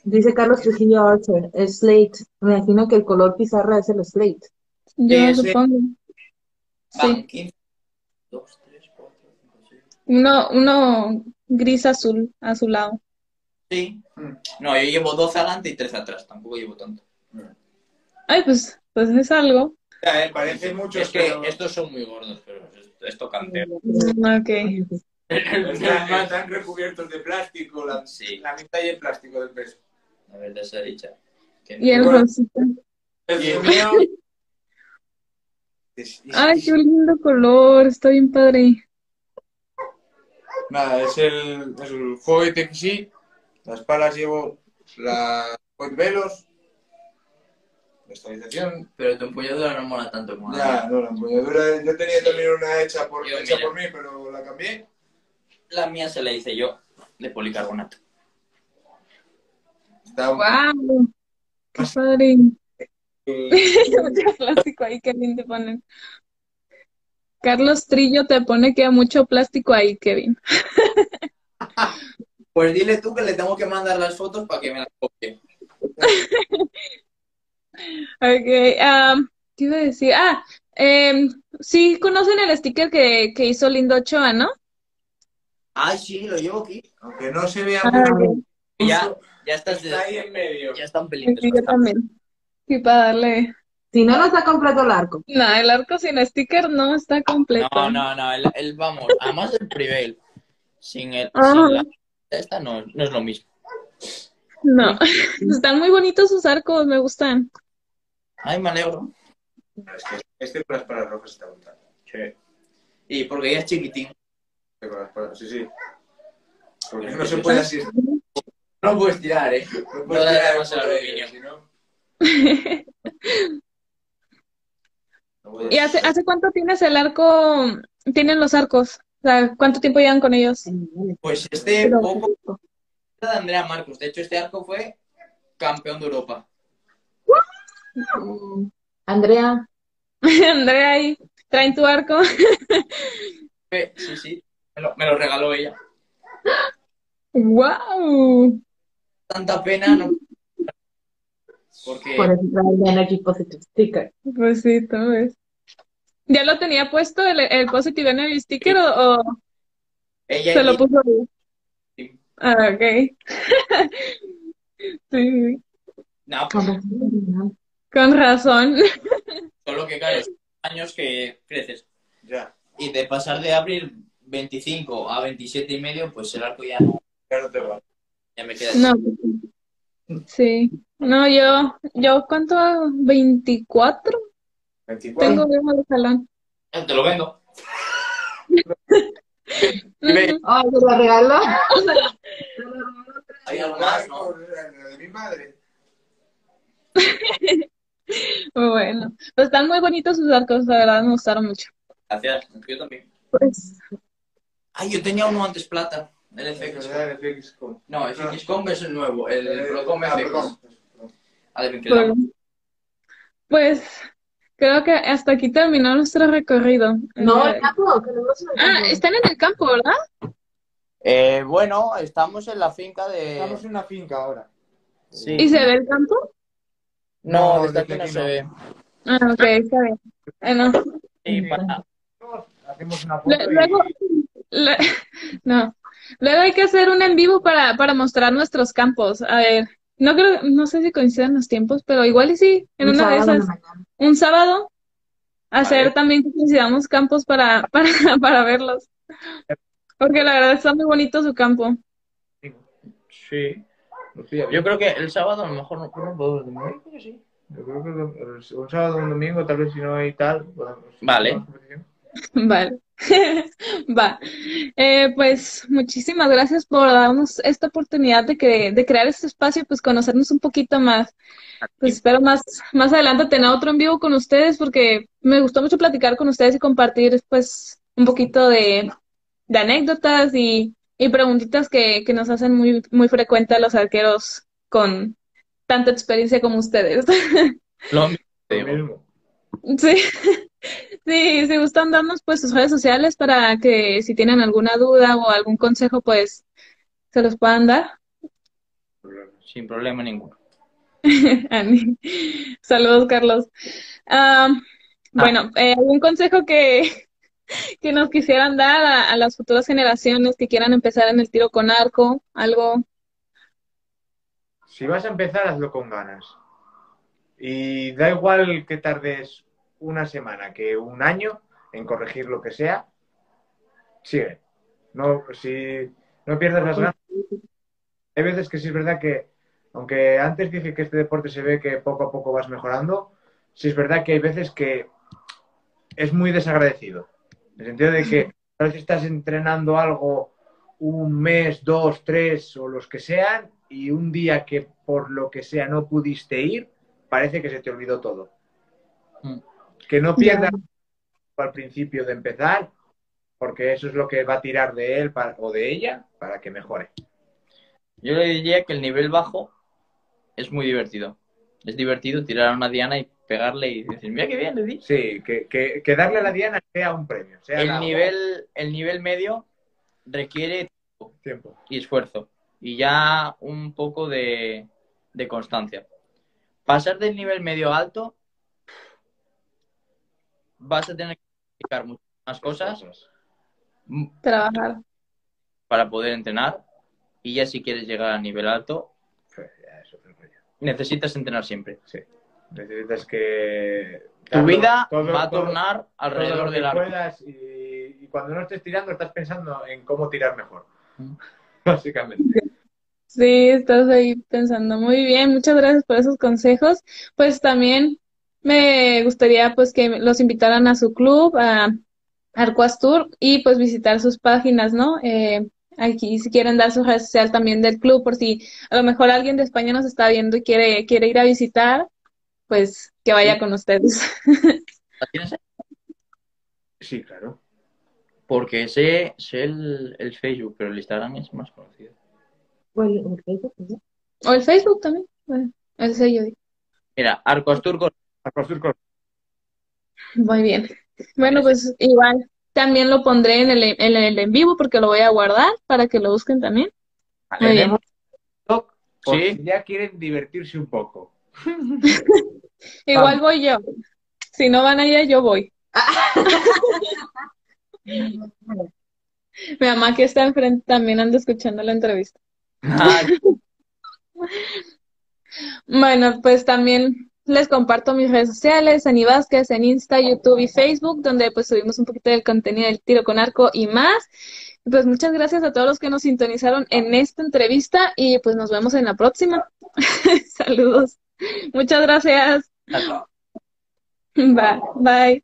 D: Dice Carlos Trujillo Archer, slate. Me imagino que el color pizarra es el slate.
A: Yo supongo. Sí.
B: 15, 2, 3, 4, 5, 6.
A: Uno, uno gris azul, azulado.
B: Sí. No, yo llevo 12 adelante y 13 atrás. Tampoco llevo tanto.
A: Ay, pues, pues es algo.
C: Ya, eh, parece mucho,
B: Es que
C: pero
B: estos son muy gordos, pero esto.
A: Mm, Ok.
C: Están, están recubiertos de plástico, la,
B: Sí.
C: la mitad y el plástico del peso.
B: La verdad sea dicha. Que
A: Y el
C: Bueno.
A: rosita.
C: El
B: Y el
C: mío...
A: Ay, qué lindo color. Está bien padre.
C: Nada, es el, es el de TXI. Las palas llevo la Hot Velos. La estabilización.
B: Pero tu empuñadura no mola tanto como la
C: Ya, no, la empuñadura. Yo tenía también una hecha por,
B: Yo,
C: hecha
B: mira.
C: por mí, pero la cambié.
B: La mía se la hice yo, de policarbonato.
C: Está
A: Wow. Qué padre. mucho plástico ahí, Kevin, te ponen. Carlos Trillo te pone que hay mucho plástico ahí, Kevin.
B: Pues dile tú que le tengo que mandar las fotos para que me las copie.
A: Ok, um, ¿qué iba a decir? Ah, em, sí conocen el sticker que, que hizo Lindo Ochoa, ¿no?
B: Ay, sí, lo llevo aquí.
C: Aunque no se vea
A: Ah,
C: muy
A: ok.
B: Ya, ya estás de-
C: está ahí en medio.
B: ya están pelitos.
A: Sí, yo también. Sí, para darle.
D: Si no, no está completo el arco.
A: No, el arco sin sticker no está completo.
B: No, no, no, el, el- vamos, además el Privel, sin el,
A: Ah.
B: sin la, esta no, no es lo mismo.
A: No. Están muy bonitos sus arcos, me gustan.
B: Ay, me alegro.
C: Este las palas rojas está brutal.
B: Sí. Y porque ya es chiquitín.
C: Con las palas- Sí, sí. Porque no se puede así.
B: No puedes tirar, ¿eh?
C: No puedes tirar
B: el aluminio.
C: ellos, si no- no puedes-
A: ¿Y hace, hace cuánto tienes el arco? Tienen los arcos. O sea, ¿cuánto tiempo llevan con ellos?
B: Pues este
A: Pero-
B: poco de Andrea Marcos. De hecho, este arco fue campeón de Europa.
D: Mm, Andrea,
A: Andrea ahí, traen tu arco.
B: Sí, sí, me lo, me lo regaló ella.
A: ¡Wow!
B: Tanta pena, no. Porque
D: por eso Energy Positive Sticker.
A: Pues sí, tú ves. ¿Ya lo tenía puesto el, el Positive Energy Sticker o, o
B: ella
A: se lo puso ahí?
B: Sí.
A: Ah, ok. Sí,
B: No,
D: Con
B: pues,
D: razón.
A: con razón.
B: solo que claro, años que creces.
C: Ya,
B: Y de pasar de abrir 25 a 27 y medio, pues el arco ya no,
C: ya no te va.
B: ya me queda.
A: No, sí. No, yo, yo, ¿cuánto? hago? ¿24?
C: 24.
A: Tengo viejo de salón.
B: Ya Te lo vendo.
D: Ay, ¿te lo regaló?
B: Hay algo más, ¿no?
C: De mi madre.
A: Bueno, pues están muy bonitos sus arcos, la verdad me gustaron mucho.
B: Gracias, yo también.
A: Pues,
B: Ay, yo tenía uno antes plata, el
C: Es
B: FX.
C: verdad, el FX
B: No, el FXCOM es el nuevo, el, el Procom
C: Ah,
B: FX.
C: Procom.
B: A ver, ¿qué
A: bueno. Pues, creo que hasta aquí terminó nuestro recorrido.
D: No,
A: Eh,
D: el campo, que no
A: Ah, están en el campo, ¿verdad?
B: Eh, bueno, estamos en la finca de...
C: Estamos en una finca ahora.
B: Sí.
A: ¿Y se ve el campo?
B: No,
C: No,
B: desde aquí no se
C: no.
B: ve.
A: Ah, ok, está bien. Bueno,
B: Sí, para-
C: Hacemos una foto y...
A: no, luego hay que hacer un en vivo para, para mostrar nuestros campos. A ver, no creo, no sé si coinciden los tiempos, pero igual y sí, en
D: Un
A: una de esas, un sábado, hacer
B: Vale.
A: también que coincidamos campos para, para, para verlos. Porque la verdad está muy bonito su campo.
B: Sí. Yo creo que el sábado a lo mejor no, no puedo yo sí.
C: Yo creo que el- un sábado o un domingo, tal vez si no hay tal. podemos-
B: Vale.
A: Vale. Va. Eh, pues muchísimas gracias por darnos esta oportunidad de, que, de crear este espacio, pues conocernos un poquito más. Pues espero más, más adelante tener otro en vivo con ustedes porque me gustó mucho platicar con ustedes y compartir pues un poquito de, de anécdotas y, y preguntitas que, que nos hacen muy, muy frecuente a los arqueros con tanta experiencia como ustedes.
B: Lo mismo.
A: Sí, sí, si gustan darnos pues sus redes sociales para que si tienen alguna duda o algún consejo pues se los puedan dar.
B: Sin problema ninguno.
A: Saludos, Carlos. Ah, bueno, eh, ¿algún consejo que, que nos quisieran dar a, a las futuras generaciones que quieran empezar en el tiro con arco? Algo.
C: Si vas a empezar, hazlo con ganas. Y da igual que tardes una semana que un año en corregir lo que sea, sigue. No, si no pierdas las ganas. Hay veces que sí es verdad que, aunque antes dije que este deporte se ve que poco a poco vas mejorando, sí es verdad que hay veces que es muy desagradecido. En el sentido de que a veces estás entrenando algo un mes, dos, tres o los que sean, y un día que por lo que sea no pudiste ir, parece que se te olvidó todo.
B: Mm.
C: Que no pierdas al principio de empezar, porque eso es lo que va a tirar de él para- o de ella para que mejore.
B: Yo le diría que el nivel bajo es muy divertido. Es divertido tirar a una diana y pegarle y decir, mira qué bien, le di.
C: Sí, que, que, que darle a la diana sea un premio. Sea
B: El nivel, el nivel medio requiere
C: Tiempo.
B: y esfuerzo y ya un poco de, de constancia. Pasar del nivel medio alto, vas a tener que practicar muchas más cosas
A: Trabajar.
B: para poder entrenar y ya si quieres llegar a nivel alto,
C: Pues ya, rollo.
B: necesitas entrenar siempre.
C: Sí. Necesitas que...
B: Tu vida
C: todo-
B: va a
C: todo-
B: tornar
C: todo
B: alrededor del arco.
C: puedas y, y cuando no estés tirando estás pensando en cómo tirar mejor.
B: Mm.
C: Básicamente.
A: Sí, estás ahí pensando muy bien. Muchas gracias por esos consejos. Pues también me gustaría pues que los invitaran a su club, a Arcuas Tour y pues visitar sus páginas, ¿no? Eh, aquí si quieren dar su red social también del club por si a lo mejor alguien de España nos está viendo y quiere quiere ir a visitar, pues que vaya
B: Sí.
A: con ustedes.
C: Sí, claro.
B: Porque sé, sé el, el Facebook, pero el Instagram es más conocido.
D: Bueno, en Facebook, ¿no?
A: O el Facebook también. Bueno, ese yo digo.
B: Mira, Arcos Turcos,
A: Muy bien. Bueno, pues igual también lo pondré en el, en el en vivo porque lo voy a guardar para que lo busquen también. Muy bien.
B: Sí.
C: si ya quieren divertirse un poco.
A: Igual
C: Vamos.
A: voy yo. Si no van allá, yo voy. Mi mamá que está enfrente también anda escuchando la entrevista.
B: Ah,
A: Bueno, pues también les comparto mis redes sociales, Ani Vázquez, en Insta, YouTube y Facebook, donde pues subimos un poquito del contenido del tiro con arco y más. Pues muchas gracias a todos los que nos sintonizaron en esta entrevista y pues nos vemos en la próxima. Saludos. Muchas gracias. Bye. Bye.